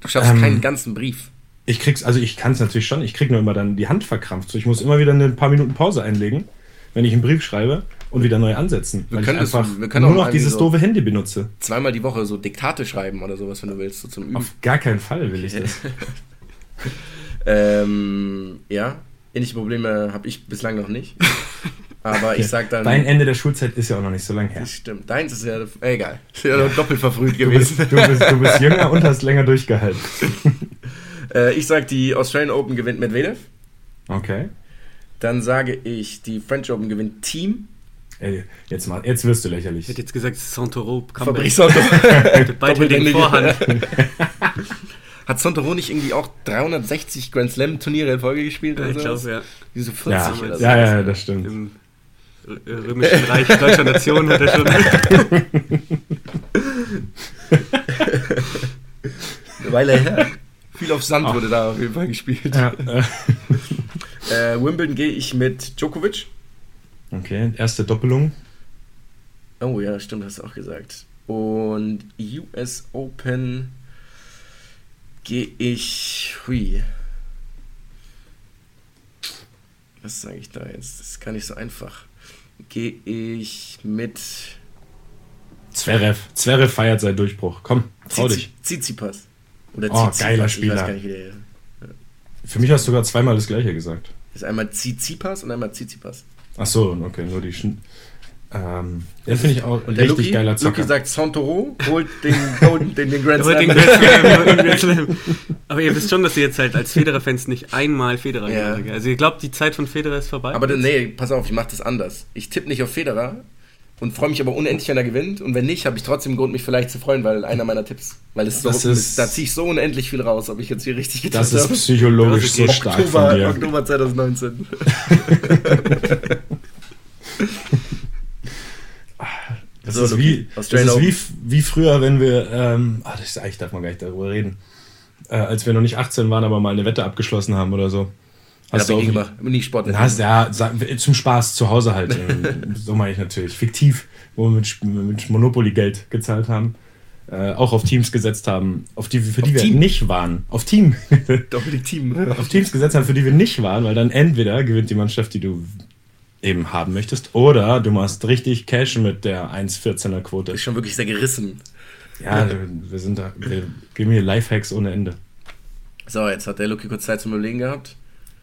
Du schaffst ähm, keinen ganzen Brief. Ich krieg's, also ich kann es natürlich schon, ich krieg nur immer dann die Hand verkrampft. So, ich muss immer wieder ein paar Minuten Pause einlegen, wenn ich einen Brief schreibe und wieder neu ansetzen. Wir weil ich einfach das, wir nur noch dieses so doofe Handy benutze. Zweimal die Woche so Diktate schreiben oder sowas, wenn du willst, so zum Üben. Auf gar keinen Fall will ich das. ähm, ja, ähnliche Probleme habe ich bislang noch nicht. Aber ich sag dann. Dein Ende der Schulzeit ist ja auch noch nicht so lange her. Stimmt. Deins ist ja. Egal. Ist ja, ja. doppelt verfrüht gewesen. Du bist, du, bist, du bist jünger und hast länger durchgehalten. äh, ich sag, die Australian Open gewinnt Medvedev. Okay. Dann sage ich, die French Open gewinnt Team. Ey, jetzt, mal, jetzt wirst du lächerlich. Ich hätte jetzt gesagt, Santoro. Fabrice Santoro. Beide in Vorhand. Hat Sontero nicht irgendwie auch 360 Grand Slam Turniere in Folge gespielt? Ja, ich glaube, ja. Diese 40 ja, oder so. Ja, ja, das stimmt. Im römischen Reich deutscher Nation hat er schon. Eine Weile her. Viel auf Sand wurde da auf jeden Fall gespielt. Ja. äh, Wimbledon gehe ich mit Djokovic. Okay, erste Doppelung. Oh ja, stimmt, hast du auch gesagt. Und US Open gehe ich. Hui. Was sage ich da jetzt? Das ist gar nicht so einfach gehe ich mit. Zverev. Zverev feiert seinen Durchbruch. Komm, trau dich. Tsitsipas. Oder oh, Tsitsipas. geiler Spieler. Nicht, der. Für mich hast du sogar zweimal das gleiche gesagt. Das ist einmal Tsitsipas und einmal Tsitsipas. Ach so, okay, nur die. Sch ähm, den finde ich auch und richtig Luki, geiler Zocker. Luki sagt, Santoro holt den, Golden, den, den Grand Slam. Den Grand Slam. Aber ihr wisst schon, dass ihr jetzt halt als Federer-Fans nicht einmal Federer ja. Also ihr glaubt, die Zeit von Federer ist vorbei? Aber nee, pass auf, ich mache das anders. Ich tippe nicht auf Federer und freue mich aber unendlich, wenn er gewinnt. Und wenn nicht, habe ich trotzdem Grund, mich vielleicht zu freuen, weil einer meiner Tipps, weil es so, ist, da ziehe ich so unendlich viel raus, ob ich jetzt hier richtig getippt habe. Das ist psychologisch das ist so stark Oktober, von dir. Oktober 2019. Das so, ist, wie, das ist wie, wie früher, wenn wir, ähm, ach, das, eigentlich darf man gar nicht darüber reden, äh, als wir noch nicht 18 waren, aber mal eine Wette abgeschlossen haben oder so. Hast ja, du auch nicht Sport. Hast, ja, zum Spaß zu Hause halt. so meine ich natürlich. Fiktiv, wo wir mit, mit Monopoly Geld gezahlt haben. Äh, auch auf Teams gesetzt haben, auf die, für die wir Team. nicht waren. Auf Team. Doppel Team. auf Teams gesetzt haben, für die wir nicht waren, weil dann entweder gewinnt die Mannschaft, die du eben haben möchtest, oder du machst richtig Cash mit der 1,14er Quote. Ist schon wirklich sehr gerissen. Ja, wir sind da, wir geben hier Lifehacks ohne Ende. So, jetzt hat der Lucky kurz Zeit zum Überlegen gehabt.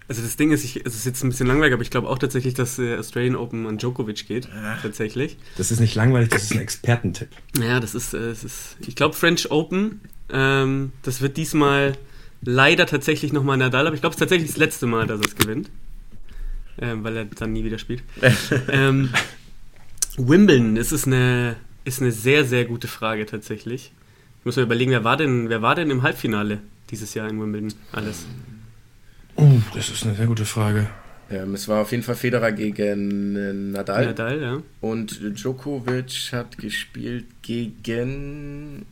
Also das Ding ist, ich, es ist jetzt ein bisschen langweilig, aber ich glaube auch tatsächlich, dass der Australian Open an Djokovic geht. Ach. Tatsächlich. Das ist nicht langweilig, das ist ein Expertentipp. Ja, das ist, äh, das ist ich glaube French Open, ähm, das wird diesmal leider tatsächlich nochmal Nadal, aber ich glaube es ist tatsächlich das letzte Mal, dass es gewinnt. Ähm, weil er dann nie wieder spielt. ähm, Wimbledon, das ist eine, ist eine sehr, sehr gute Frage tatsächlich. Ich muss mal überlegen, wer war denn, wer war denn im Halbfinale dieses Jahr in Wimbledon alles? Uh, das ist eine sehr gute Frage. Ähm, es war auf jeden Fall Federer gegen äh, Nadal. Nadal, ja. Und Djokovic hat gespielt gegen.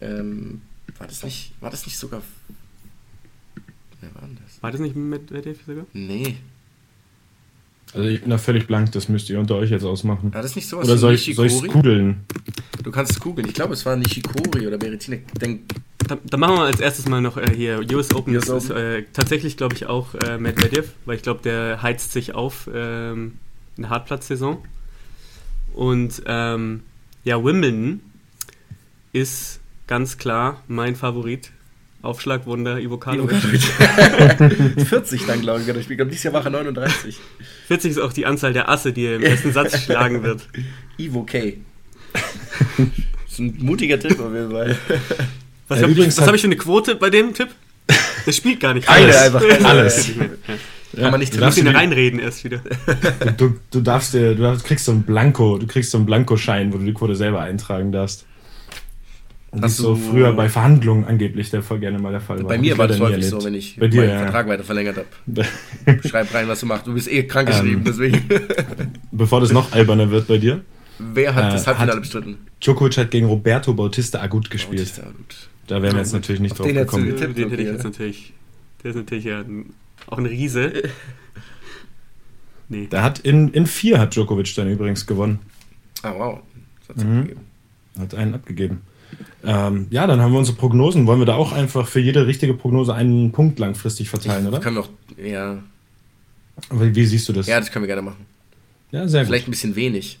Ähm, war das nicht, war das nicht sogar. Wer war denn das? War das nicht mit Medvedev sogar? Nee. Also ich bin da völlig blank, das müsst ihr unter euch jetzt ausmachen. War das nicht sowas Oder soll ich es kugeln? Du kannst es kugeln. Ich glaube, es war Nishikori oder Berettine. Dann, dann, machen wir als erstes mal noch äh, hier US Open. US das Open. ist äh, tatsächlich, glaube ich, auch äh, Medvedev, weil ich glaube, der heizt sich auf ähm, eine Hartplatzsaison. Und ähm, ja, Wimbledon ist ganz klar mein Favorit Aufschlagwunder Ivo Karlovic. 40 dann, glaube ich, Ich glaube, dieses Jahr war er 39. 40 ist auch die Anzahl der Asse, die er im ersten Satz schlagen wird. Ivo K. das ist ein mutiger Tipp auf jeden Fall. Was ja, habe ich, hab ich für eine Quote bei dem Tipp? Der spielt gar nicht. Keine einfach. Alles. Ja. Kann man nicht du darfst ihn reinreden erst wieder. Du, du darfst dir, du kriegst so einen Blanko, du kriegst so einen Blankoschein, wo du die Quote selber eintragen darfst. Das ist so früher bei Verhandlungen angeblich der voll gerne mal der Fall war. Bei mir war das häufig so, wenn ich bei dir, meinen ja. Vertrag weiter verlängert habe. Schreib rein, was du machst. Du bist eh krankgeschrieben, ähm, deswegen. Bevor das noch alberner wird bei dir. Wer hat äh, das Halbfinale bestritten? Djokovic hat gegen Roberto Bautista Agut gespielt. Bautista Agut. Da wären wir jetzt natürlich nicht Auf drauf den gekommen. Getippt, den hätte ich jetzt natürlich. Der ist natürlich ja auch ein Riese. nee. Der hat in, in vier hat Djokovic dann übrigens gewonnen. Ah, wow. Das hat, mhm. hat einen abgegeben. Ähm, ja, dann haben wir unsere Prognosen. Wollen wir da auch einfach für jede richtige Prognose einen Punkt langfristig verteilen, oder? Können wir auch, ja. Aber wie siehst du das? Ja, das können wir gerne machen. Ja, sehr Vielleicht gut. ein bisschen wenig.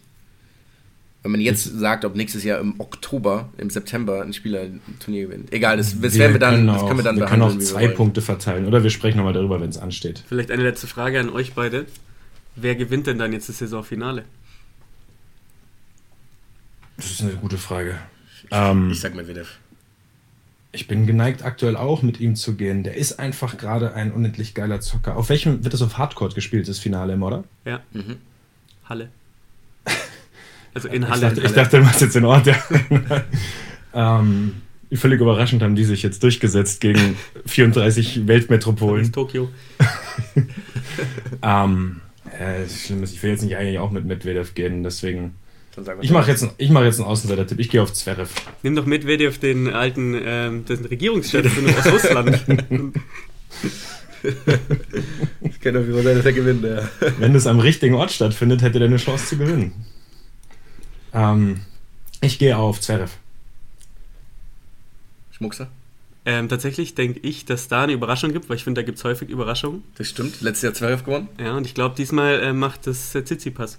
Wenn man jetzt das sagt, ob nächstes Jahr im Oktober, im September ein Spieler ein Turnier gewinnt. Egal, das, das, wir, wir dann, auch, das können wir dann Wir können auch zwei Punkte verteilen oder wir sprechen nochmal darüber, wenn es ansteht. Vielleicht eine letzte Frage an euch beide. Wer gewinnt denn dann jetzt das Saisonfinale? Das ist eine gute Frage. Ähm, ich sag Medvedev. Ich bin geneigt, aktuell auch mit ihm zu gehen. Der ist einfach gerade ein unendlich geiler Zocker. Auf welchem wird das auf Hardcore gespielt, das Finale im, oder? Ja. Mhm. Halle. Also in Halle. Ich dachte, ich dachte du machst jetzt den Ort, ja. ähm, völlig überraschend haben die sich jetzt durchgesetzt gegen 34 Weltmetropolen. Tokio. ähm, äh, schlimm ist, ich will jetzt nicht eigentlich auch mit Medvedev gehen, deswegen ich mache jetzt, mach jetzt einen Außenseiter-Tipp. Ich gehe auf Zverev. Nimm doch Medvedev, den alten ähm, den Regierungschef aus Russland. ich kenne auf jeden Fall, dass er gewinnt. Ja. Wenn das am richtigen Ort stattfindet, hätte er eine Chance zu gewinnen. Ähm, ich gehe auf Zverev. Schmuckser? Ähm, tatsächlich denke ich, dass da eine Überraschung gibt, weil ich finde, da gibt es häufig Überraschungen. Das stimmt. Letztes Jahr Zverev gewonnen. Ja, und ich glaube, diesmal äh, macht das äh, Tsitsipas.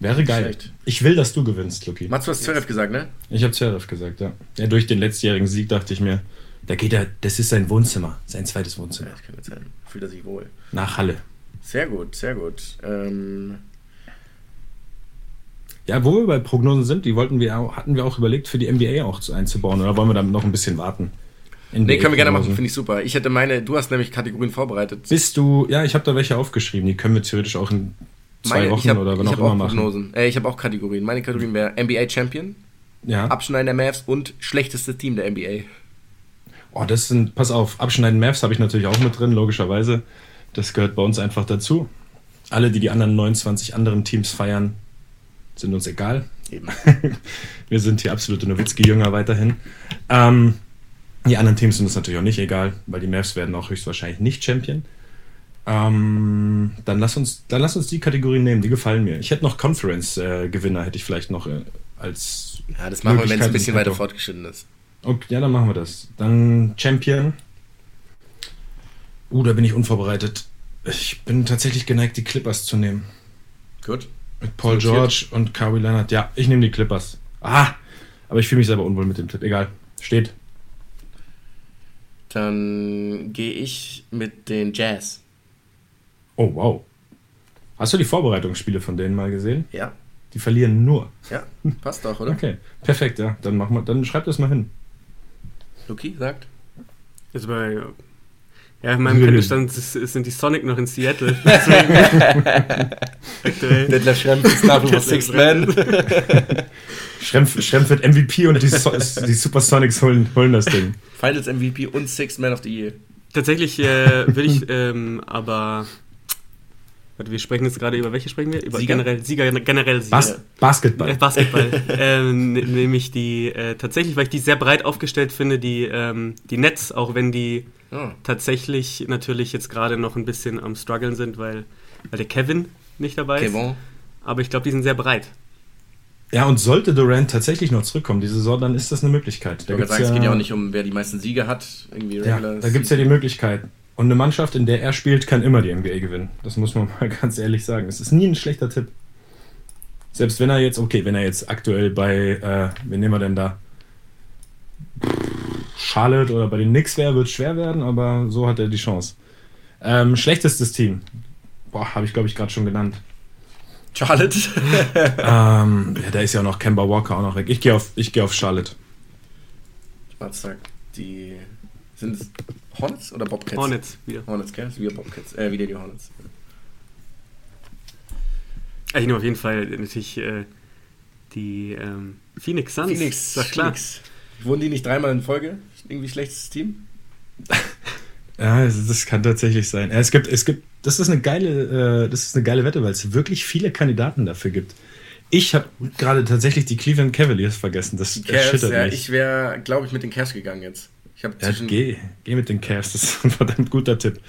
Wäre geil. Schlecht. Ich will, dass du gewinnst, Luki. Mats, du hast Zverev gesagt, ne? Ich habe Zverev gesagt, ja. ja. Durch den letztjährigen Sieg dachte ich mir, da geht er, das ist sein Wohnzimmer, sein zweites Wohnzimmer. Ja, das kann jetzt sein. Fühlt er sich wohl. Nach Halle. Sehr gut, sehr gut. Ähm ja, wo wir bei Prognosen sind, die wollten wir hatten wir auch überlegt, für die NBA auch einzubauen, oder wollen wir damit noch ein bisschen warten? NBA nee, können wir gerne machen, finde ich super. Ich hätte meine, du hast nämlich Kategorien vorbereitet. Bist du, ja, ich habe da welche aufgeschrieben, die können wir theoretisch auch in zwei Meine, Wochen hab, oder wann auch immer machen. Prognosen. Äh, ich habe auch Kategorien. Meine Kategorien wäre NBA Champion, ja. Abschneiden der Mavs und schlechtestes Team der NBA. Oh, das sind, pass auf, Abschneiden Mavs habe ich natürlich auch mit drin, logischerweise. Das gehört bei uns einfach dazu. Alle, die die anderen 29 anderen Teams feiern, sind uns egal. Eben. Wir sind hier absolute Nowitzki-Jünger weiterhin. Ähm, Die anderen Teams sind es natürlich auch nicht egal, weil die Mavs werden auch höchstwahrscheinlich nicht Champion. Ähm, dann, lass uns, dann lass uns die Kategorien nehmen, die gefallen mir. Ich hätte noch Conference-Gewinner, äh, hätte ich vielleicht noch äh, als. Ja, das machen wir, wenn es ein bisschen weiter fortgeschritten ist. Okay, ja, dann machen wir das. Dann Champion. Uh, da bin ich unvorbereitet. Ich bin tatsächlich geneigt, die Clippers zu nehmen. Gut. Mit Paul George und Kawhi Leonard. Ja, ich nehme die Clippers. Ah, aber ich fühle mich selber unwohl mit dem Tipp. Egal. Steht. Dann gehe ich mit den Jazz. Oh, wow. Hast du die Vorbereitungsspiele von denen mal gesehen? Ja. Die verlieren nur. Ja, passt doch, oder? Okay, perfekt, ja. Dann, mach mal, dann schreib das mal hin. Luki sagt. Also bei ja, in meinem Kenntnisstand sind die Sonic noch in Seattle. Detlef Schrempf ist nach vor Sixth Man. Schrempf, Schrempf wird MVP und die, so die Super Sonics holen, holen das Ding. Finals MVP und Sixth Man of the Year. Tatsächlich äh, will ich ähm, aber Warte, wir sprechen jetzt gerade über welche sprechen wir? Über Sieger? generell Sieger, generell Sieger. Bas Basketball. Äh, Basketball. ähm, nämlich die äh, tatsächlich, weil ich die sehr breit aufgestellt finde, die ähm, die Nets, auch wenn die oh. tatsächlich natürlich jetzt gerade noch ein bisschen am struggeln sind, weil weil der Kevin nicht dabei Kevin. ist. Aber ich glaube, die sind sehr breit. Ja, und sollte Durant tatsächlich noch zurückkommen, diese Saison, dann ist das eine Möglichkeit. Da ich sagen, ja, es geht ja auch nicht um, wer die meisten Siege hat. Irgendwie ja, da gibt es ja die Möglichkeit. Und eine Mannschaft, in der er spielt, kann immer die NBA gewinnen. Das muss man mal ganz ehrlich sagen. Es ist nie ein schlechter Tipp. Selbst wenn er jetzt, okay, wenn er jetzt aktuell bei, äh, wen nehmen wir denn da? Charlotte oder bei den Knicks wäre, wird es schwer werden, aber so hat er die Chance. Ähm, schlechtestes Team. Boah, habe ich glaube ich gerade schon genannt. Charlotte? ähm, ja, da ist ja auch noch Kemba Walker auch noch weg. Ich gehe auf, geh auf Charlotte. Was sagt die sind es Hornets oder Bobcats? Hornets, wieder. Hornets, gell? Wieder Bobcats. Äh, wieder die Hornets. Ich nehme auf jeden Fall natürlich äh, die ähm, Phoenix Suns. Phoenix, sag klar. Phoenix. Wurden die nicht dreimal in Folge? Irgendwie schlechtes Team? ja, das kann tatsächlich sein. Es gibt, es gibt, das ist eine geile, äh, das ist eine geile Wette, weil es wirklich viele Kandidaten dafür gibt. Ich habe gerade tatsächlich die Cleveland Cavaliers vergessen. Das Cavs, ja, mich. Ich wäre, glaube ich, mit den Cavs gegangen jetzt. Ich habe ja, geh, geh mit den Cavs, das ist ein verdammt guter Tipp.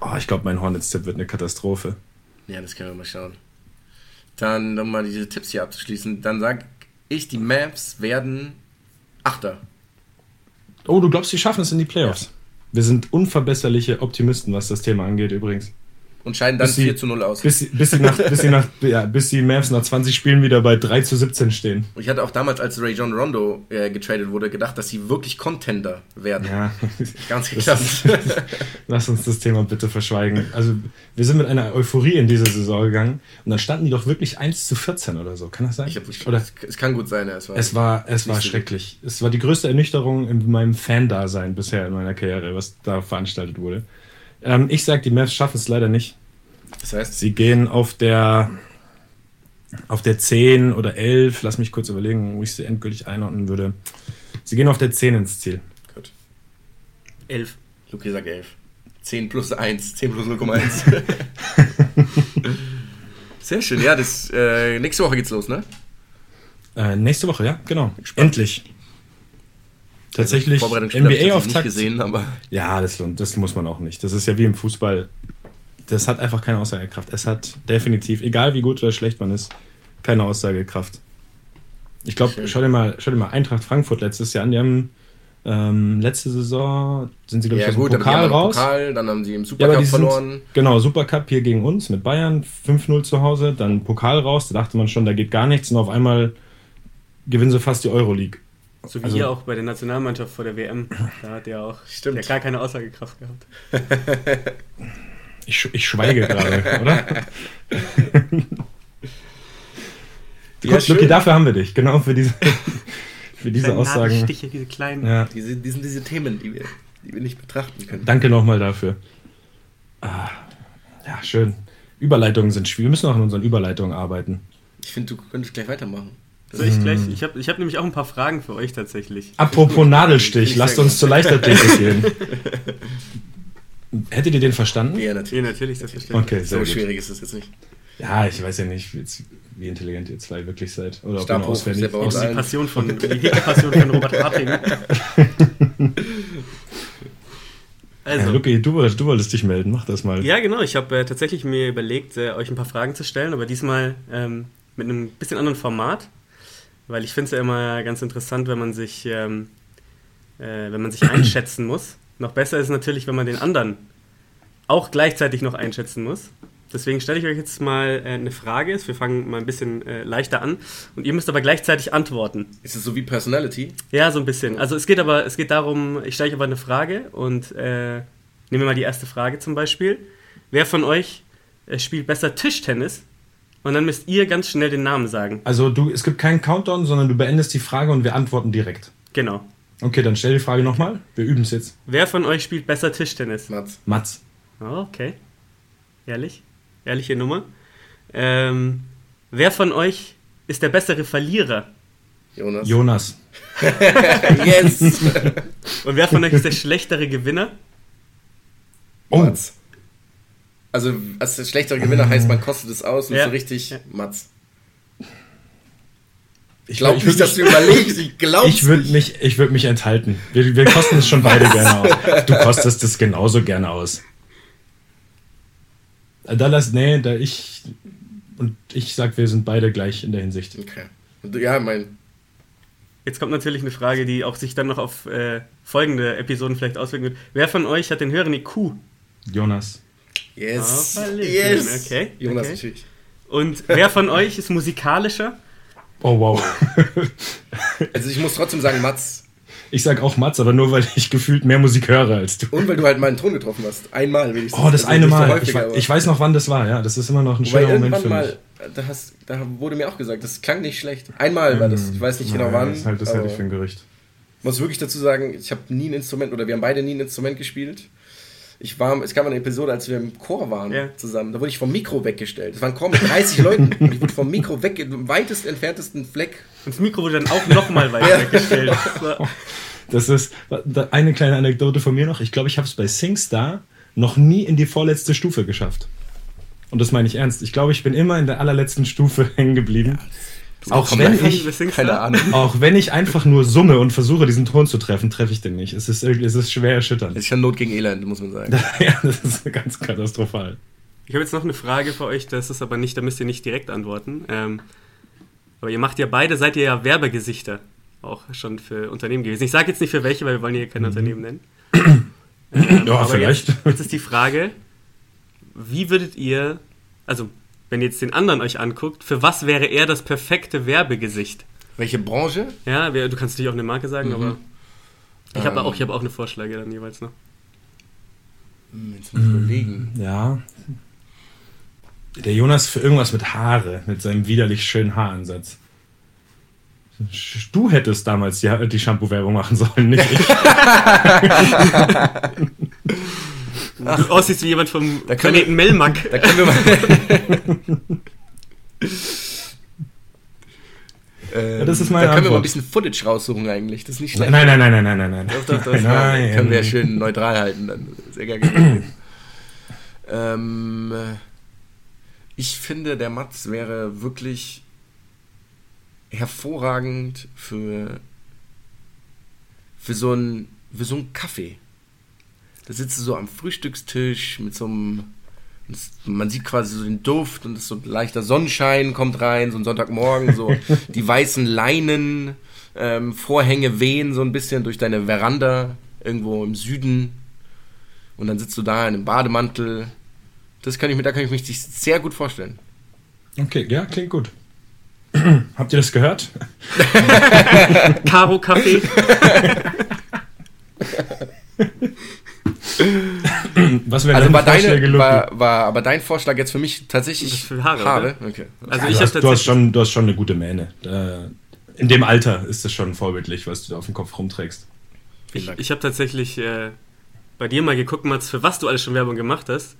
Oh, ich glaube, mein Hornets-Tipp wird eine Katastrophe. Ja, das können wir mal schauen. Dann, um mal diese Tipps hier abzuschließen, dann sage ich, die Maps werden Achter. Oh, du glaubst, die schaffen es in die Playoffs? Ja. Wir sind unverbesserliche Optimisten, was das Thema angeht, übrigens und scheiden dann bis 4 zu 0 aus. Bis, bis, sie nach, bis, sie nach, ja, bis die Mavs nach 20 Spielen wieder bei 3 zu 17 stehen. Und ich hatte auch damals, als Ray John Rondo äh, getradet wurde, gedacht, dass sie wirklich Contender werden. Ja. Ganz geklappt. Lass uns das Thema bitte verschweigen. Also, wir sind mit einer Euphorie in diese Saison gegangen und dann standen die doch wirklich 1 zu 14 oder so. Kann das sein? Ich hab, ich, oder? Es kann gut sein, ja. Es war, es war, es war schrecklich. Es war die größte Ernüchterung in meinem Fan-Dasein bisher in meiner Karriere, was da veranstaltet wurde. Ähm, ich sage, die Mavs schaffen es leider nicht. Das heißt? Sie gehen auf der auf der 10 oder 11, lass mich kurz überlegen, wo ich sie endgültig einordnen würde. Sie gehen auf der 10 ins Ziel. Gut. 11. Luki sagt 11. 10 plus 1, 10 plus 0,1. Sehr schön, ja, das, äh, nächste Woche geht's los, ne? Äh, nächste Woche, ja, genau. Endlich. Tatsächlich NBA auf Takt. gesehen, aber ja, das, das muss man auch nicht. Das ist ja wie im Fußball das hat einfach keine Aussagekraft. Es hat definitiv, egal wie gut oder schlecht man ist, keine Aussagekraft. Ich glaube, schau dir mal, schau dir mal Eintracht Frankfurt letztes Jahr an. Die haben ähm, letzte Saison sind sie glaube ich ja, aus dem Pokal raus. Pokal, dann haben sie im Supercup ja, verloren. Sind, genau, Supercup hier gegen uns mit Bayern 5-0 zu Hause, dann Pokal raus. Da dachte man schon, da geht gar nichts und auf einmal gewinnen sie fast die Euroleague. So wie also, hier auch bei der Nationalmannschaft vor der WM. Da hat er auch Stimmt. Der gar keine Aussagekraft gehabt. Ich, ich schweige gerade, oder? ja, Gut, Lucky, dafür haben wir dich. Genau für diese, für diese Aussagen. Stiche, diese kleinen. Ja. Diese, die sind diese Themen, die wir, die wir nicht betrachten können. Danke nochmal dafür. Ah, ja, schön. Überleitungen sind schwierig. Wir müssen auch an unseren Überleitungen arbeiten. Ich finde, du könntest gleich weitermachen. Soll ich gleich? Ich habe ich hab nämlich auch ein paar Fragen für euch tatsächlich. Apropos Nadelstich, lasst uns zur Leichtathletik gehen. Hättet ihr den verstanden? Ja, natürlich. Ja, natürlich, das verstehe Okay, so gut. schwierig ist das jetzt nicht. Ja, ich weiß ja nicht, wie intelligent ihr zwei wirklich seid. Oder Stab ob ihr auswendig. Aus die Passion von, die Passion von Robert Harting. Also, ja, Luki, du, du, wolltest dich melden, mach das mal. Ja, genau. Ich habe äh, tatsächlich mir überlegt, äh, euch ein paar Fragen zu stellen, aber diesmal ähm, mit einem bisschen anderen Format, weil ich finde es ja immer ganz interessant, wenn man sich, ähm, äh, wenn man sich einschätzen muss. Noch besser ist es natürlich, wenn man den anderen auch gleichzeitig noch einschätzen muss. Deswegen stelle ich euch jetzt mal äh, eine Frage. Wir fangen mal ein bisschen äh, leichter an und ihr müsst aber gleichzeitig antworten. Ist es so wie Personality? Ja, so ein bisschen. Also es geht aber, es geht darum, ich stelle euch aber eine Frage und äh, nehmen wir mal die erste Frage zum Beispiel. Wer von euch äh, spielt besser Tischtennis? Und dann müsst ihr ganz schnell den Namen sagen. Also du, es gibt keinen Countdown, sondern du beendest die Frage und wir antworten direkt. Genau. Okay, dann stell die Frage nochmal. Wir üben es jetzt. Wer von euch spielt besser Tischtennis? Mats. Mats. Oh, okay. Ehrlich? Ehrliche Nummer. Ähm, wer von euch ist der bessere Verlierer? Jonas. Jonas. yes! Und wer von euch ist der schlechtere Gewinner? Oh. Mats. Also, als der schlechtere Gewinner heißt, man kostet es aus und ja. so richtig ja. Mats. Ich glaube nicht, dass du überlegst. Ich glaube Ich würde mich, ich würd mich enthalten. Wir, wir kosten es schon beide gerne aus. Du kostest es genauso gerne aus. Da lass, nee, da ich und ich sag, wir sind beide gleich in der Hinsicht. Okay. Ja, mein. Jetzt kommt natürlich eine Frage, die auch sich dann noch auf äh, folgende Episoden vielleicht auswirken wird. Wer von euch hat den höheren IQ? Jonas. Yes. Oh, yes. Okay. Jonas okay. natürlich. Und wer von euch ist musikalischer? Oh wow. also ich muss trotzdem sagen, Mats. Ich sag auch Mats, aber nur weil ich gefühlt mehr Musik höre als du. Und weil du halt meinen Ton getroffen hast. Einmal wenigstens. Oh, das also eine Mal. ich, ich, weiß noch, wann das war, ja. Das ist immer noch ein schöner Moment für mich. da, hast, da wurde mir auch gesagt, das klang nicht schlecht. Einmal war das. Ich weiß nicht genau ja, wann. Das, halt, das halte ich für ein Gerücht. Ich muss wirklich dazu sagen, ich habe nie ein Instrument, oder wir haben beide nie ein Instrument gespielt. Ich war, es gab eine Episode, als wir im Chor waren ja. zusammen. Da wurde ich vom Mikro weggestellt. Das war ein Chor mit 30 Leuten. Und ich wurde vom Mikro weg, im weitest entferntesten Fleck. Und das Mikro wurde dann auch nochmal weit ja. weggestellt. Das ist eine kleine Anekdote von mir noch. Ich glaube, ich habe es bei SingStar noch nie in die vorletzte Stufe geschafft. Und das meine ich ernst. Ich glaube, ich bin immer in der allerletzten Stufe hängen geblieben. Ja, auch wenn ich, keine Ahnung. auch wenn ich einfach nur summe und versuche, diesen Ton zu treffen, treffe ich den nicht. Es ist, es ist schwer erschütternd. Es ist ja Not gegen Elend, muss man sagen. ja, das ist ganz katastrophal. Ich habe jetzt noch eine Frage für euch, das ist aber nicht, da müsst ihr nicht direkt antworten. Ähm, aber ihr macht ja beide, seid ihr ja Werbegesichter auch schon für Unternehmen gewesen. Ich sage jetzt nicht für welche, weil wir wollen hier kein mhm. Unternehmen nennen. ähm, ja, vielleicht. Jetzt, jetzt ist die Frage, wie würdet ihr, also wenn ihr jetzt den anderen euch anguckt, für was wäre er das perfekte Werbegesicht? Welche Branche? Ja, du kannst natürlich auch eine Marke sagen, mhm. aber ich habe ähm. auch, hab auch eine Vorschläge dann jeweils noch. Hm, jetzt muss ich überlegen. Ja. Der Jonas für irgendwas mit Haare, mit seinem widerlich schönen Haaransatz. Du hättest damals die, die Shampoo-Werbung machen sollen, nicht ich. du aussiehst wie jemand vom da Planeten Melmac. Da können wir mal. Ähm, ja, das ist meine da können Antwort. wir mal ein bisschen Footage raussuchen eigentlich. Das ist nicht schlecht. Nein, nein, nein, nein, nein, nein, nein. Doch, doch, doch, nein. Können wir ja schön neutral halten dann. Sehr gerne. ähm, ich finde, der Mats wäre wirklich hervorragend für, für, so einen, für so einen Kaffee. Da sitzt du so am Frühstückstisch mit so einem. Man sieht quasi so den Duft und so ein leichter Sonnenschein kommt rein, so ein Sonntagmorgen, so die weißen Leinen, ähm, Vorhänge wehen so ein bisschen durch deine Veranda irgendwo im Süden. Und dann sitzt du da in einem Bademantel. Das kann ich mir, da kann ich mich sehr gut vorstellen. Okay, ja, klingt gut. Habt ihr das gehört? Karo Kaffee. Was wäre also war, deine, war, war aber dein Vorschlag jetzt für mich tatsächlich für Haare? Haare? Okay. Also ja, ich du, hast, du, hast schon, du hast schon eine gute Mähne. In dem Alter ist das schon vorbildlich, was du da auf dem Kopf rumträgst. Ich, ich habe tatsächlich äh, bei dir mal geguckt, Mats, für was du alles schon Werbung gemacht hast.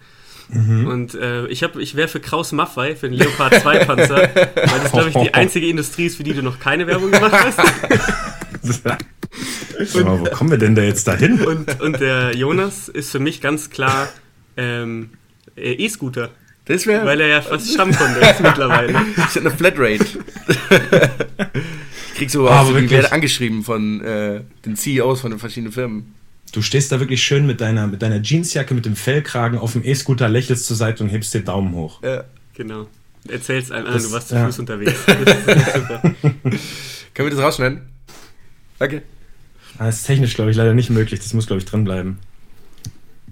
Mhm. Und äh, ich, ich wäre für Kraus Maffei, für den Leopard 2 Panzer, weil das, glaube ich, die einzige Industrie ist, für die du noch keine Werbung gemacht hast. und, mal, wo kommen wir denn da jetzt dahin? Und, und der Jonas ist für mich ganz klar ähm, äh, E-Scooter. Das wäre. Weil er ja fast Stammkunde ist mittlerweile. Ich habe eine Flatrate. ich krieg so, so die werde angeschrieben von äh, den CEOs von den verschiedenen Firmen. Du stehst da wirklich schön mit deiner, mit deiner Jeansjacke, mit dem Fellkragen auf dem E-Scooter, lächelst zur Seite und hebst den Daumen hoch. Ja, genau. Erzählst einem an, du warst zu ja. Fuß unterwegs. Können wir das rausschneiden? Okay. Das ist technisch, glaube ich, leider nicht möglich. Das muss, glaube ich, drin bleiben.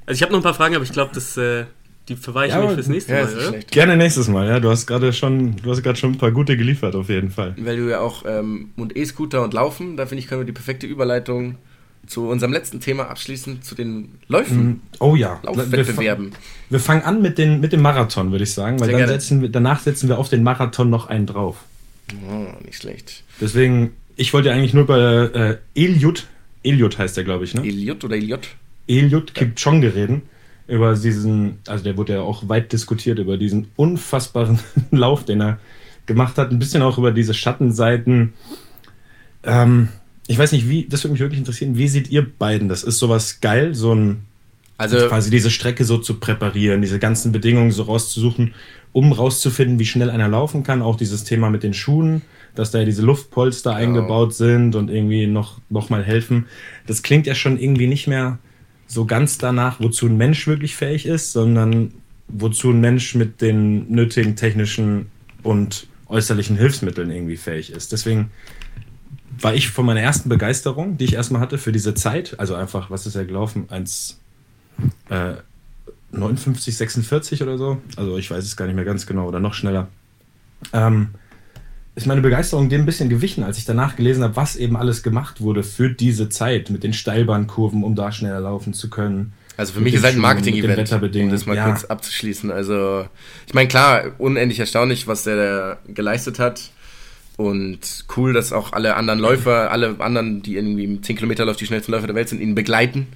Also ich habe noch ein paar Fragen, aber ich glaube, das, äh, die verweichen ja, mich fürs nächste ja, Mal, oder? Gerne nächstes Mal, ja. Du hast gerade schon, du hast gerade schon ein paar gute geliefert, auf jeden Fall. Weil du ja auch ähm, und E-Scooter und Laufen, da finde ich, können wir die perfekte Überleitung zu unserem letzten Thema abschließen, zu den Läufen. Mm, oh ja. Laufwettbewerben. Wir, wir, fangen an mit, den, mit dem Marathon, würde ich sagen, weil dann setzen wir, danach setzen wir auf den Marathon noch einen drauf. Oh, nicht schlecht. Deswegen, ich wollte eigentlich nur bei äh, Eliud, Eliud heißt der, glaube ich, ne? Eliud oder Eliud? Eliud Kipchoge reden. Über diesen, also der wurde ja auch weit diskutiert, über diesen unfassbaren Lauf, den er gemacht hat. Ein bisschen auch über diese Schattenseiten. Ähm, ich weiß nicht, wie, das würde mich wirklich interessieren, wie seht ihr beiden das? Ist sowas geil, so ein, also quasi diese Strecke so zu präparieren, diese ganzen Bedingungen so rauszusuchen, um rauszufinden, wie schnell einer laufen kann, auch dieses Thema mit den Schuhen, dass da ja diese Luftpolster ja. eingebaut sind und irgendwie noch, noch mal helfen. Das klingt ja schon irgendwie nicht mehr so ganz danach, wozu ein Mensch wirklich fähig ist, sondern wozu ein Mensch mit den nötigen technischen und äußerlichen Hilfsmitteln irgendwie fähig ist. Deswegen war ich von meiner ersten Begeisterung, die ich erstmal hatte für diese Zeit, also einfach, was ist ja gelaufen, 1, äh, 59, 46 oder so, also ich weiß es gar nicht mehr ganz genau oder noch schneller, ähm, ist meine Begeisterung dem ein bisschen gewichen, als ich danach gelesen habe, was eben alles gemacht wurde für diese Zeit mit den Steilbahnkurven, um da schneller laufen zu können. Also für mich ist halt ein Marketing-Event, um das mal ja. kurz abzuschließen. Also ich meine, klar, unendlich erstaunlich, was der geleistet hat. Und cool, dass auch alle anderen Läufer, alle anderen, die irgendwie 10 Kilometer läuft, die schnellsten Läufer der Welt sind, ihn begleiten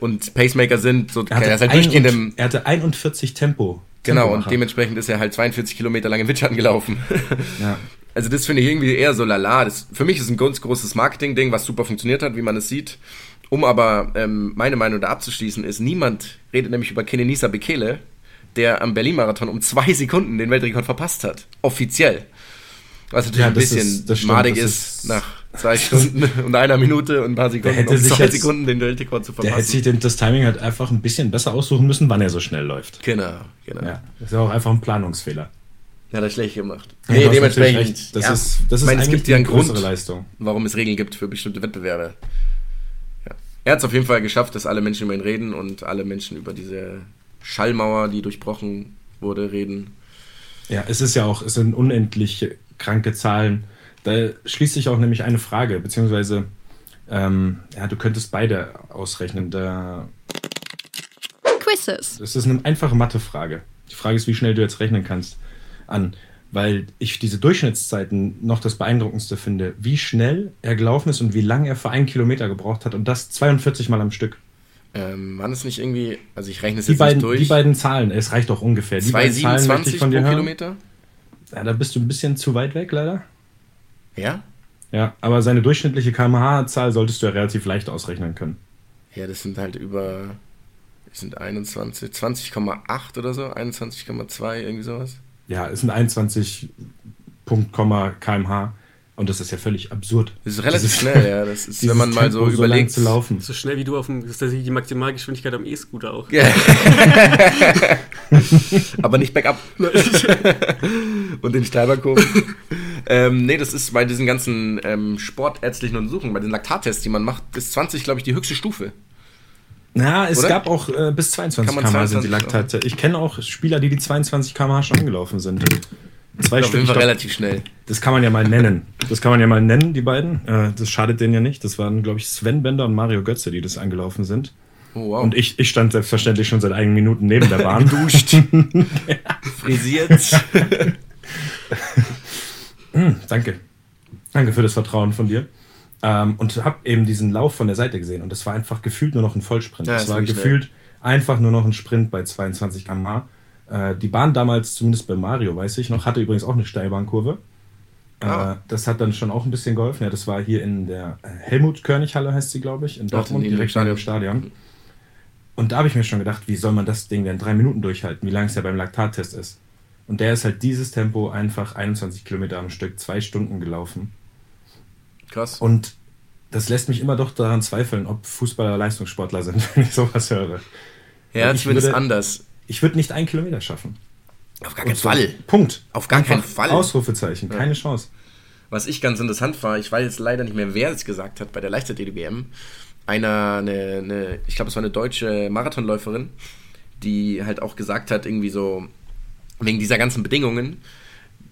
und Pacemaker sind. So, er, hatte er, halt durchgehend im, er hatte 41 Tempo. Genau, und dementsprechend ist er halt 42 Kilometer lang im Windschatten gelaufen. Ja. Also das finde ich irgendwie eher so lala. Das, für mich ist ein ganz großes Marketing-Ding, was super funktioniert hat, wie man es sieht. Um aber ähm, meine Meinung da abzuschließen, ist, niemand redet nämlich über Kenenisa Bekele, der am Berlin-Marathon um zwei Sekunden den Weltrekord verpasst hat. Offiziell. Was natürlich ja, ein bisschen ist, madig ist, ist, nach zwei Stunden und einer Minute und ein paar Sekunden, um zwei jetzt, Sekunden den Weltrekord zu verpassen. Der hätte sich den, das Timing halt einfach ein bisschen besser aussuchen müssen, wann er so schnell läuft. Genau, genau. Ja, das ist ja auch einfach ein Planungsfehler. Ja, das schlecht gemacht. Ja, nee, dementsprechend. Das ja. ist, das ist meine, es gibt ja einen Grund, Leistung. warum es Regeln gibt für bestimmte Wettbewerbe. Ja. Er hat es auf jeden Fall geschafft, dass alle Menschen über ihn reden und alle Menschen über diese Schallmauer, die durchbrochen wurde, reden. Ja, es ist ja auch, es sind unendliche kranke Zahlen. Da schließt sich auch nämlich eine Frage, beziehungsweise ähm, ja, du könntest beide ausrechnen. Da Quizzes. Das ist eine einfache Mathefrage. Die Frage ist, wie schnell du jetzt rechnen kannst an. Weil ich diese Durchschnittszeiten noch das Beeindruckendste finde, wie schnell er gelaufen ist und wie lange er für einen Kilometer gebraucht hat und das 42 Mal am Stück. Ähm, waren es nicht irgendwie, also ich rechne es die jetzt beiden, nicht durch. Die beiden Zahlen, es reicht doch ungefähr. 2,27 pro Kilometer? Ja, da bist du ein bisschen zu weit weg, leider. Ja? Ja, aber seine durchschnittliche kmh-Zahl solltest du ja relativ leicht ausrechnen können. Ja, das sind halt über, das sind 21, 20,8 oder so, 21,2, irgendwie sowas. Ja, es sind 21 Punkt, kmh. Und das ist ja völlig absurd. Das ist relativ dieses, schnell, ja. Das ist, wenn man mal so Tempo überlegt. So zu laufen. So schnell wie du auf dem, das ist die Maximalgeschwindigkeit am E-Scooter auch. Ja. Aber nicht bergab. Und den Steilbahnkurven. Ähm, nee, das ist bei diesen ganzen ähm, sportärztlichen Untersuchungen, bei den Laktattests, die man macht, bis 20, glaube ich, die höchste Stufe. Na, es Oder? gab auch äh, bis 22 km/h sind die Laktate. Ich kenne auch Spieler, die die 22 km/h schon angelaufen sind. Zwei Stück. Auf relativ schnell. Das kann man ja mal nennen. Das kann man ja mal nennen, die beiden. Äh, das schadet denen ja nicht. Das waren, glaube ich, Sven Bender und Mario Götze, die das angelaufen sind. Oh, wow. Und ich, ich stand selbstverständlich schon seit einigen Minuten neben der Bahn. Duscht. Frisiert. mm, danke. Danke für das Vertrauen von dir. Ähm, und habe eben diesen Lauf von der Seite gesehen. Und das war einfach gefühlt nur noch ein Vollsprint. Ja, das war gefühlt schnell. einfach nur noch ein Sprint bei 22 km/h. Äh, die Bahn damals, zumindest bei Mario, weiß ich noch, hatte übrigens auch eine Steilbahnkurve. Äh, ah. Das hat dann schon auch ein bisschen geholfen. Ja, das war hier in der äh, Helmut-Körnig-Halle, heißt sie, glaube ich, in Dortmund, direkt neben dem Stadion. Und da habe ich mir schon gedacht, wie soll man das Ding denn drei Minuten durchhalten, wie lange es ja beim Laktattest ist. Und der ist halt dieses Tempo einfach 21 Kilometer am Stück, zwei Stunden gelaufen. Krass. Und das lässt mich immer doch daran zweifeln, ob Fußballer Leistungssportler sind, wenn ich sowas höre. Ja, ich zumindest würde, anders. Ich würde nicht einen Kilometer schaffen. Auf gar keinen so, Fall. Punkt. Auf gar Einfach keinen Fall. Ausrufezeichen, keine ja. Chance. Was ich ganz interessant war, ich weiß jetzt leider nicht mehr, wer es gesagt hat bei der Leichtathletik-WM. Einer, eine, eine, ich glaube, es war eine deutsche Marathonläuferin, die halt auch gesagt hat, irgendwie so, wegen dieser ganzen Bedingungen,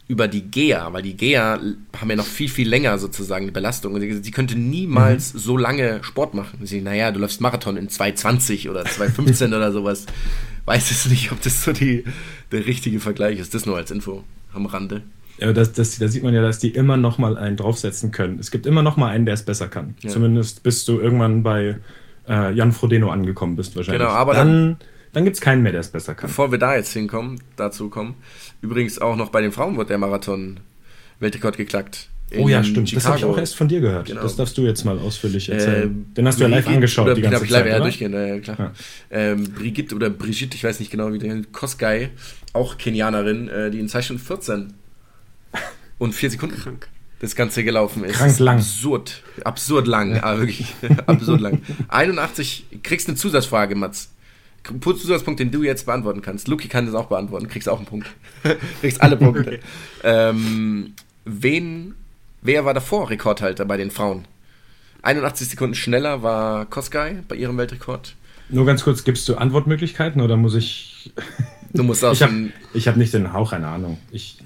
über die GEA, weil die GEA haben ja noch viel, viel länger sozusagen die Belastung. Sie, sie könnte niemals mhm. so lange Sport machen. Sie, naja, du läufst Marathon in 2,20 oder 2,15 oder sowas. Weiß es nicht, ob das so die, der richtige Vergleich ist. Das nur als Info am Rande. Ja, das, das, da sieht man ja, dass die immer noch mal einen draufsetzen können. Es gibt immer noch mal einen, der es besser kann. Ja. Zumindest bis du irgendwann bei äh, Jan Frodeno angekommen bist wahrscheinlich. Genau, aber dann, dann, dann gibt es keinen mehr, der es besser kann. Bevor wir da jetzt hinkommen, dazu kommen, Übrigens auch noch bei den Frauen wird der Marathon Weltrekord geklackt. Oh ja, stimmt. Chicago. Das habe ich auch erst von dir gehört. Genau. Das darfst du jetzt mal ausführlich erzählen. Äh, Den hast du ja live angeschaut. Oder, die ganze ich live Zeit, ja, durchgehen, äh, klar. Ja. Ähm, Brigitte oder Brigitte, ich weiß nicht genau, wie der Kosgei, auch Kenianerin, äh, die in 2 Stunden 14 und 4 Sekunden krank das Ganze gelaufen ist. Krank lang. Absurd. Absurd lang. Ja. Ah, wirklich. absurd lang. 81, kriegst eine Zusatzfrage, Mats. Zusatzpunkt, den du jetzt beantworten kannst. Luki kann das auch beantworten, kriegst auch einen Punkt. kriegst alle Punkte. Okay. Ähm, wen, wer war davor Rekordhalter bei den Frauen? 81 Sekunden schneller war Koskai bei ihrem Weltrekord. Nur ganz kurz, gibst du Antwortmöglichkeiten oder muss ich. Du musst auch. ich habe hab nicht den Hauch einer Ahnung. Ich,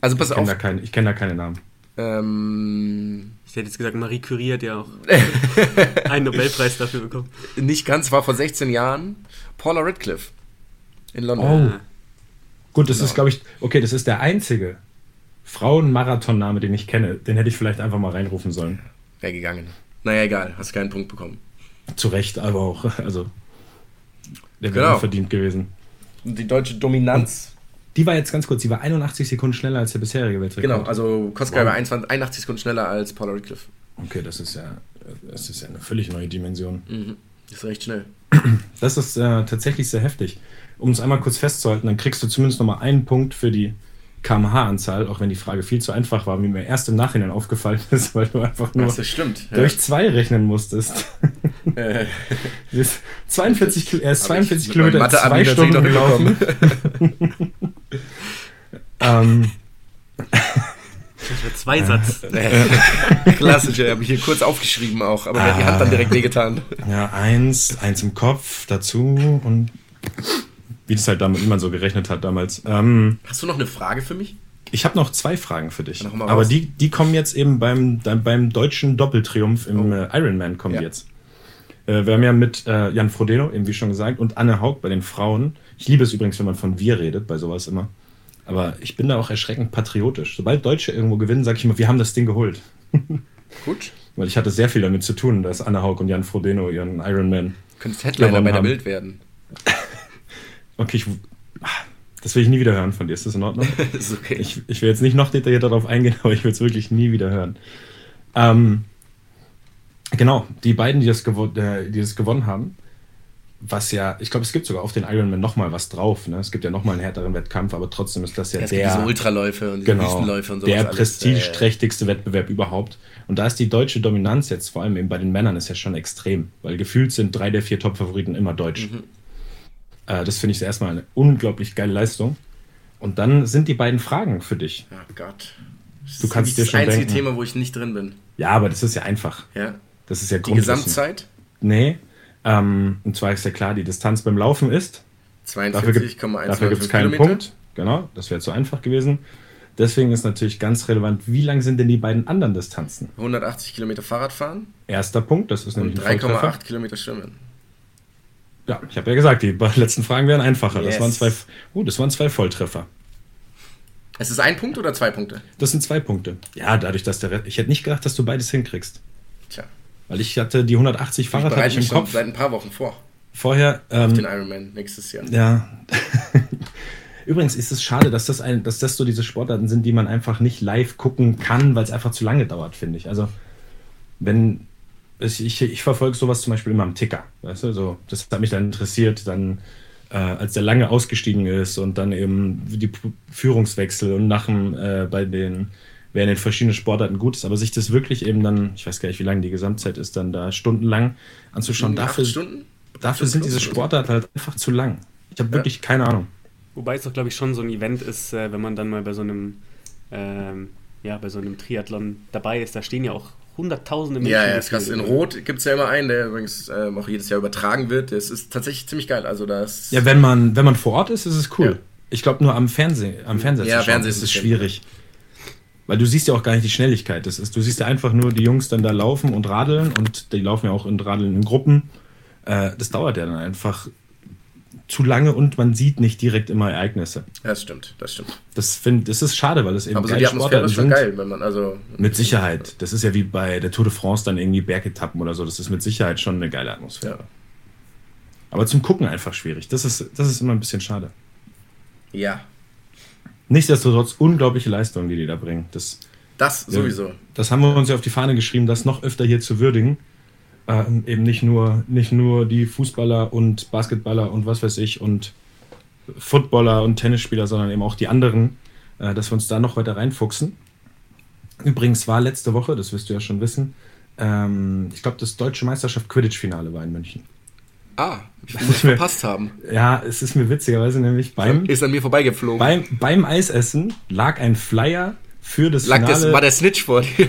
also pass ich auf. Da kein, ich kenne da keine Namen. Ähm, ich hätte jetzt gesagt, Marie Curie hat ja auch einen Nobelpreis dafür bekommen. Nicht ganz, war vor 16 Jahren Paula Radcliffe in London. Oh. Gut, das genau. ist, glaube ich, okay, das ist der einzige Frauenmarathonname, den ich kenne. Den hätte ich vielleicht einfach mal reinrufen sollen. Wäre gegangen. Naja, egal, hast keinen Punkt bekommen. Zu Recht, aber auch, also, der wäre genau. verdient gewesen. Die deutsche Dominanz. Die war jetzt ganz kurz, die war 81 Sekunden schneller als der bisherige Weltrekord. Genau, also Koska war 81 Sekunden schneller als Paula Radcliffe. Okay, das ist ja, das ist ja eine völlig neue Dimension. Mhm. Das ist recht schnell. Das ist äh, tatsächlich sehr heftig. Um es einmal kurz festzuhalten, dann kriegst du zumindest nochmal einen Punkt für die kmh-Anzahl, auch wenn die Frage viel zu einfach war, wie mir erst im Nachhinein aufgefallen ist, weil du einfach nur durch zwei rechnen musstest. Äh. 42, er ist 42 Kilometer in zwei Stunden gelaufen. ähm, zwei Satz. Klassisch, habe ich hier kurz aufgeschrieben auch, aber hat die Hand dann direkt wehgetan. Ja, eins, eins im Kopf dazu und wie das halt damals, wie man so gerechnet hat damals. Ähm, Hast du noch eine Frage für mich? Ich habe noch zwei Fragen für dich. Aber die, die kommen jetzt eben beim, beim deutschen Doppeltriumph im oh. äh, Ironman kommen ja. jetzt. Äh, wir haben ja mit äh, Jan Frodeno, eben wie schon gesagt, und Anne Haug bei den Frauen. Ich liebe es übrigens, wenn man von wir redet, bei sowas immer. Aber ich bin da auch erschreckend patriotisch. Sobald Deutsche irgendwo gewinnen, sage ich immer, wir haben das Ding geholt. Gut. Weil ich hatte sehr viel damit zu tun, dass Anna Haug und Jan Frodeno ihren Ironman. Könntest Headliner bei der Bild werden. okay, ich, das will ich nie wieder hören von dir. Ist das in Ordnung? ist okay. Ich, ich will jetzt nicht noch detaillierter darauf eingehen, aber ich will es wirklich nie wieder hören. Ähm, genau, die beiden, die das, äh, die das gewonnen haben, was ja, ich glaube, es gibt sogar auf den Ironman nochmal was drauf. Ne? Es gibt ja nochmal einen härteren Wettkampf, aber trotzdem ist das ja, ja der. Diese Ultraläufe und diese genau, Wüstenläufe und so. Der prestigeträchtigste äh, Wettbewerb überhaupt. Und da ist die deutsche Dominanz jetzt, vor allem eben bei den Männern, ist ja schon extrem, weil gefühlt sind drei der vier Top-Favoriten immer deutsch. Mhm. Äh, das finde ich erstmal eine unglaublich geile Leistung. Und dann sind die beiden Fragen für dich. Oh Gott. Das du kannst dir schon das einzige Thema, wo ich nicht drin bin. Ja, aber das ist ja einfach. Ja. Das ist ja Die Gesamtzeit? Nee, ähm, und zwar ist ja klar, die Distanz beim Laufen ist 42,1 Dafür gibt es keinen Punkt. Genau, das wäre zu einfach gewesen. Deswegen ist natürlich ganz relevant, wie lang sind denn die beiden anderen Distanzen? 180 Kilometer Fahrradfahren. Erster Punkt, das ist nämlich 3,8 Kilometer Schwimmen. Ja, ich habe ja gesagt, die letzten Fragen wären einfacher. Yes. Das, waren zwei, uh, das waren zwei Volltreffer. Es ist ein Punkt oder zwei Punkte? Das sind zwei Punkte. Ja, dadurch, dass der. Ich hätte nicht gedacht, dass du beides hinkriegst. Tja. Weil ich hatte die 180 Fahrrad ich im Kopf. seit ein paar Wochen vor. Vorher. Ähm, Auf den Ironman nächstes Jahr. Ja. Übrigens ist es schade, dass das, ein, dass das so diese Sportarten sind, die man einfach nicht live gucken kann, weil es einfach zu lange dauert, finde ich. Also, wenn. Ich, ich, ich verfolge sowas zum Beispiel immer am Ticker. Weißt du, so, das hat mich dann interessiert, dann, äh, als der lange ausgestiegen ist und dann eben die Führungswechsel und nach dem, äh, bei den wer in den verschiedenen Sportarten gut ist, aber sich das wirklich eben dann, ich weiß gar nicht, wie lange die Gesamtzeit ist, dann da stundenlang anzuschauen, dafür, dafür sind diese Sportarten halt einfach zu lang. Ich habe ja. wirklich keine Ahnung. Wobei es doch, glaube ich, schon so ein Event ist, äh, wenn man dann mal bei so einem, ähm, ja, bei so einem Triathlon dabei ist, da stehen ja auch hunderttausende Menschen. Ja, ja, das krass. In Rot gibt es ja immer einen, der übrigens ähm, auch jedes Jahr übertragen wird. Das ist tatsächlich ziemlich geil. Also das ja, wenn man, wenn man vor Ort ist, ist es cool. Ja. Ich glaube, nur am Fernsehen, am Fernseher ja, zu schauen, ist es schwierig. Weil du siehst ja auch gar nicht die Schnelligkeit. Das ist, du siehst ja einfach nur die Jungs dann da laufen und radeln und die laufen ja auch in Radeln in Gruppen. Äh, das dauert ja dann einfach zu lange und man sieht nicht direkt immer Ereignisse. Ja, das stimmt, das stimmt. Das, find, das ist schade, weil es eben Aber so die Atmosphäre ist schon geil, wenn man also... Mit Sicherheit. Das ist ja wie bei der Tour de France dann irgendwie Bergetappen oder so. Das ist mit Sicherheit schon eine geile Atmosphäre. Ja. Aber zum Gucken einfach schwierig. Das ist, das ist immer ein bisschen schade. Ja. Nichtsdestotrotz unglaubliche Leistungen, die die da bringen. Das, das sowieso. Das haben wir uns ja auf die Fahne geschrieben, das noch öfter hier zu würdigen ähm, eben nicht nur, nicht nur die Fußballer und Basketballer und was weiß ich und Footballer und Tennisspieler, sondern eben auch die anderen, äh, dass wir uns da noch weiter reinfuchsen. Übrigens war letzte Woche, das wirst du ja schon wissen, ähm, ich glaube, das deutsche Meisterschaft Quidditch-Finale war in München. Ah, ich muss verpasst haben. Ja, es ist mir witzigerweise nämlich beim. Ist an mir vorbeigeflogen. Beim, beim Eisessen lag ein Flyer für das Lag Finale. Das, war der Snitch vor dir?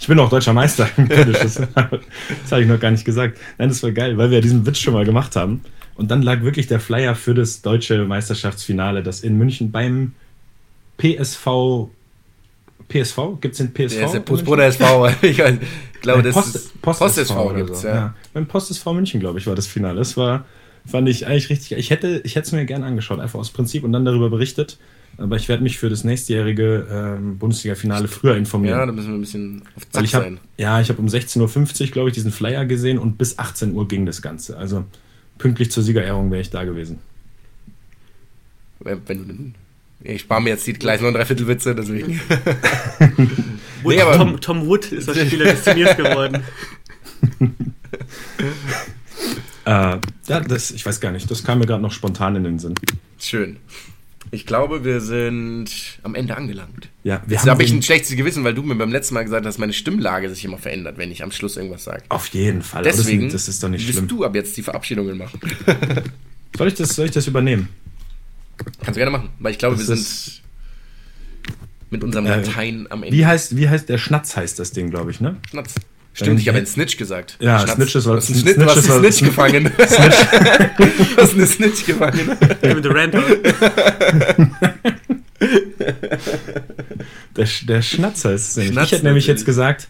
ich bin auch deutscher Meister das, das habe ich noch gar nicht gesagt. Nein, das war geil, weil wir diesen Witz schon mal gemacht haben. Und dann lag wirklich der Flyer für das deutsche Meisterschaftsfinale, das in München beim PSV. PSV? Gibt es den PSV? Ja, ist der Postbruder SV. ich glaube, das Post, ist Post, Post SV, gibt es, so. ja. ja. Beim Post SV München, glaube ich, war das Finale. Das war, fand ich eigentlich richtig. Ich hätte ich es mir gerne angeschaut, einfach aus Prinzip und dann darüber berichtet. Aber ich werde mich für das nächstjährige ähm, Bundesliga-Finale früher informieren. Ja, da müssen wir ein bisschen auf Zack ich hab, sein. Ja, ich habe um 16.50 Uhr, glaube ich, diesen Flyer gesehen und bis 18 Uhr ging das Ganze. Also pünktlich zur Siegerehrung wäre ich da gewesen. Wenn, wenn, ich spare mir jetzt die gleich noch dreiviertel Witze, deswegen. nee, aber Tom, Tom Wood ist als Spieler des Turniers geworden. äh, ja, das, ich weiß gar nicht, das kam mir gerade noch spontan in den Sinn. Schön. Ich glaube, wir sind am Ende angelangt. Ja, wir Jetzt habe ich ein schlechtes Gewissen, weil du mir beim letzten Mal gesagt hast, dass meine Stimmlage sich immer verändert, wenn ich am Schluss irgendwas sage. Auf jeden Fall. Deswegen das, das ist doch nicht schlimm. du ab jetzt die Verabschiedungen machen. soll, ich das, soll ich das übernehmen? Kannst du gerne machen, weil ich glaube, das wir sind mit unserem äh, Latein am Ende. Wie heißt, wie heißt der Schnatz heißt das Ding, glaube ich, ne? Schnatz. Stimmt, ich habe einen Snitch gesagt. Ja. Snitch ist was. Snitch, Snitch, was ist Snitch gefangen. Snitch. was ist eine Snitch gefangen? Mit der Random. der, der Schnatzer ist es nämlich. Schnatz ich hätte nämlich jetzt gesagt,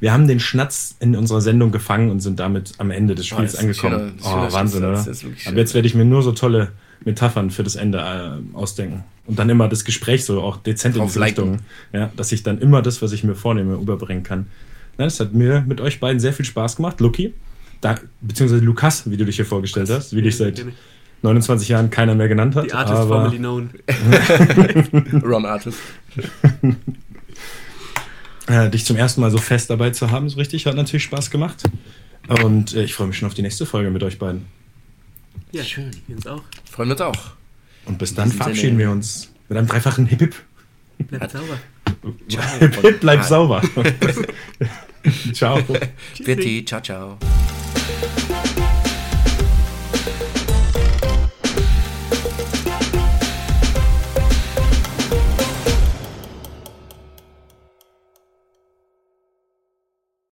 wir haben den Schnatz in unserer Sendung gefangen und sind damit am Ende des oh, Spiels oh, angekommen. Schöner, oh, Wahnsinn, oder? Aber jetzt werde ich mir nur so tolle Metaphern für das Ende äh, ausdenken. Und dann immer das Gespräch so auch dezent in die Richtung. Ja, dass ich dann immer das, was ich mir vornehme, überbringen kann. Nein, es hat mir mit euch beiden sehr viel Spaß gemacht. Lucky, da, beziehungsweise Lukas, wie du dich hier vorgestellt hast, wie dich seit 29 Jahren keiner mehr genannt hat. Die Artist aber, formerly known. Ron Artist. äh, dich zum ersten Mal so fest dabei zu haben, so richtig, hat natürlich Spaß gemacht. Und äh, ich freue mich schon auf die nächste Folge mit euch beiden. Ja, schön. Wir uns auch. Freuen uns auch. Und bis dann verabschieden wir uns mit einem dreifachen Hip-Hip. Bleibt sauber. Hip-Hip, bleib sauber. ciao. Bitte, ciao, ciao.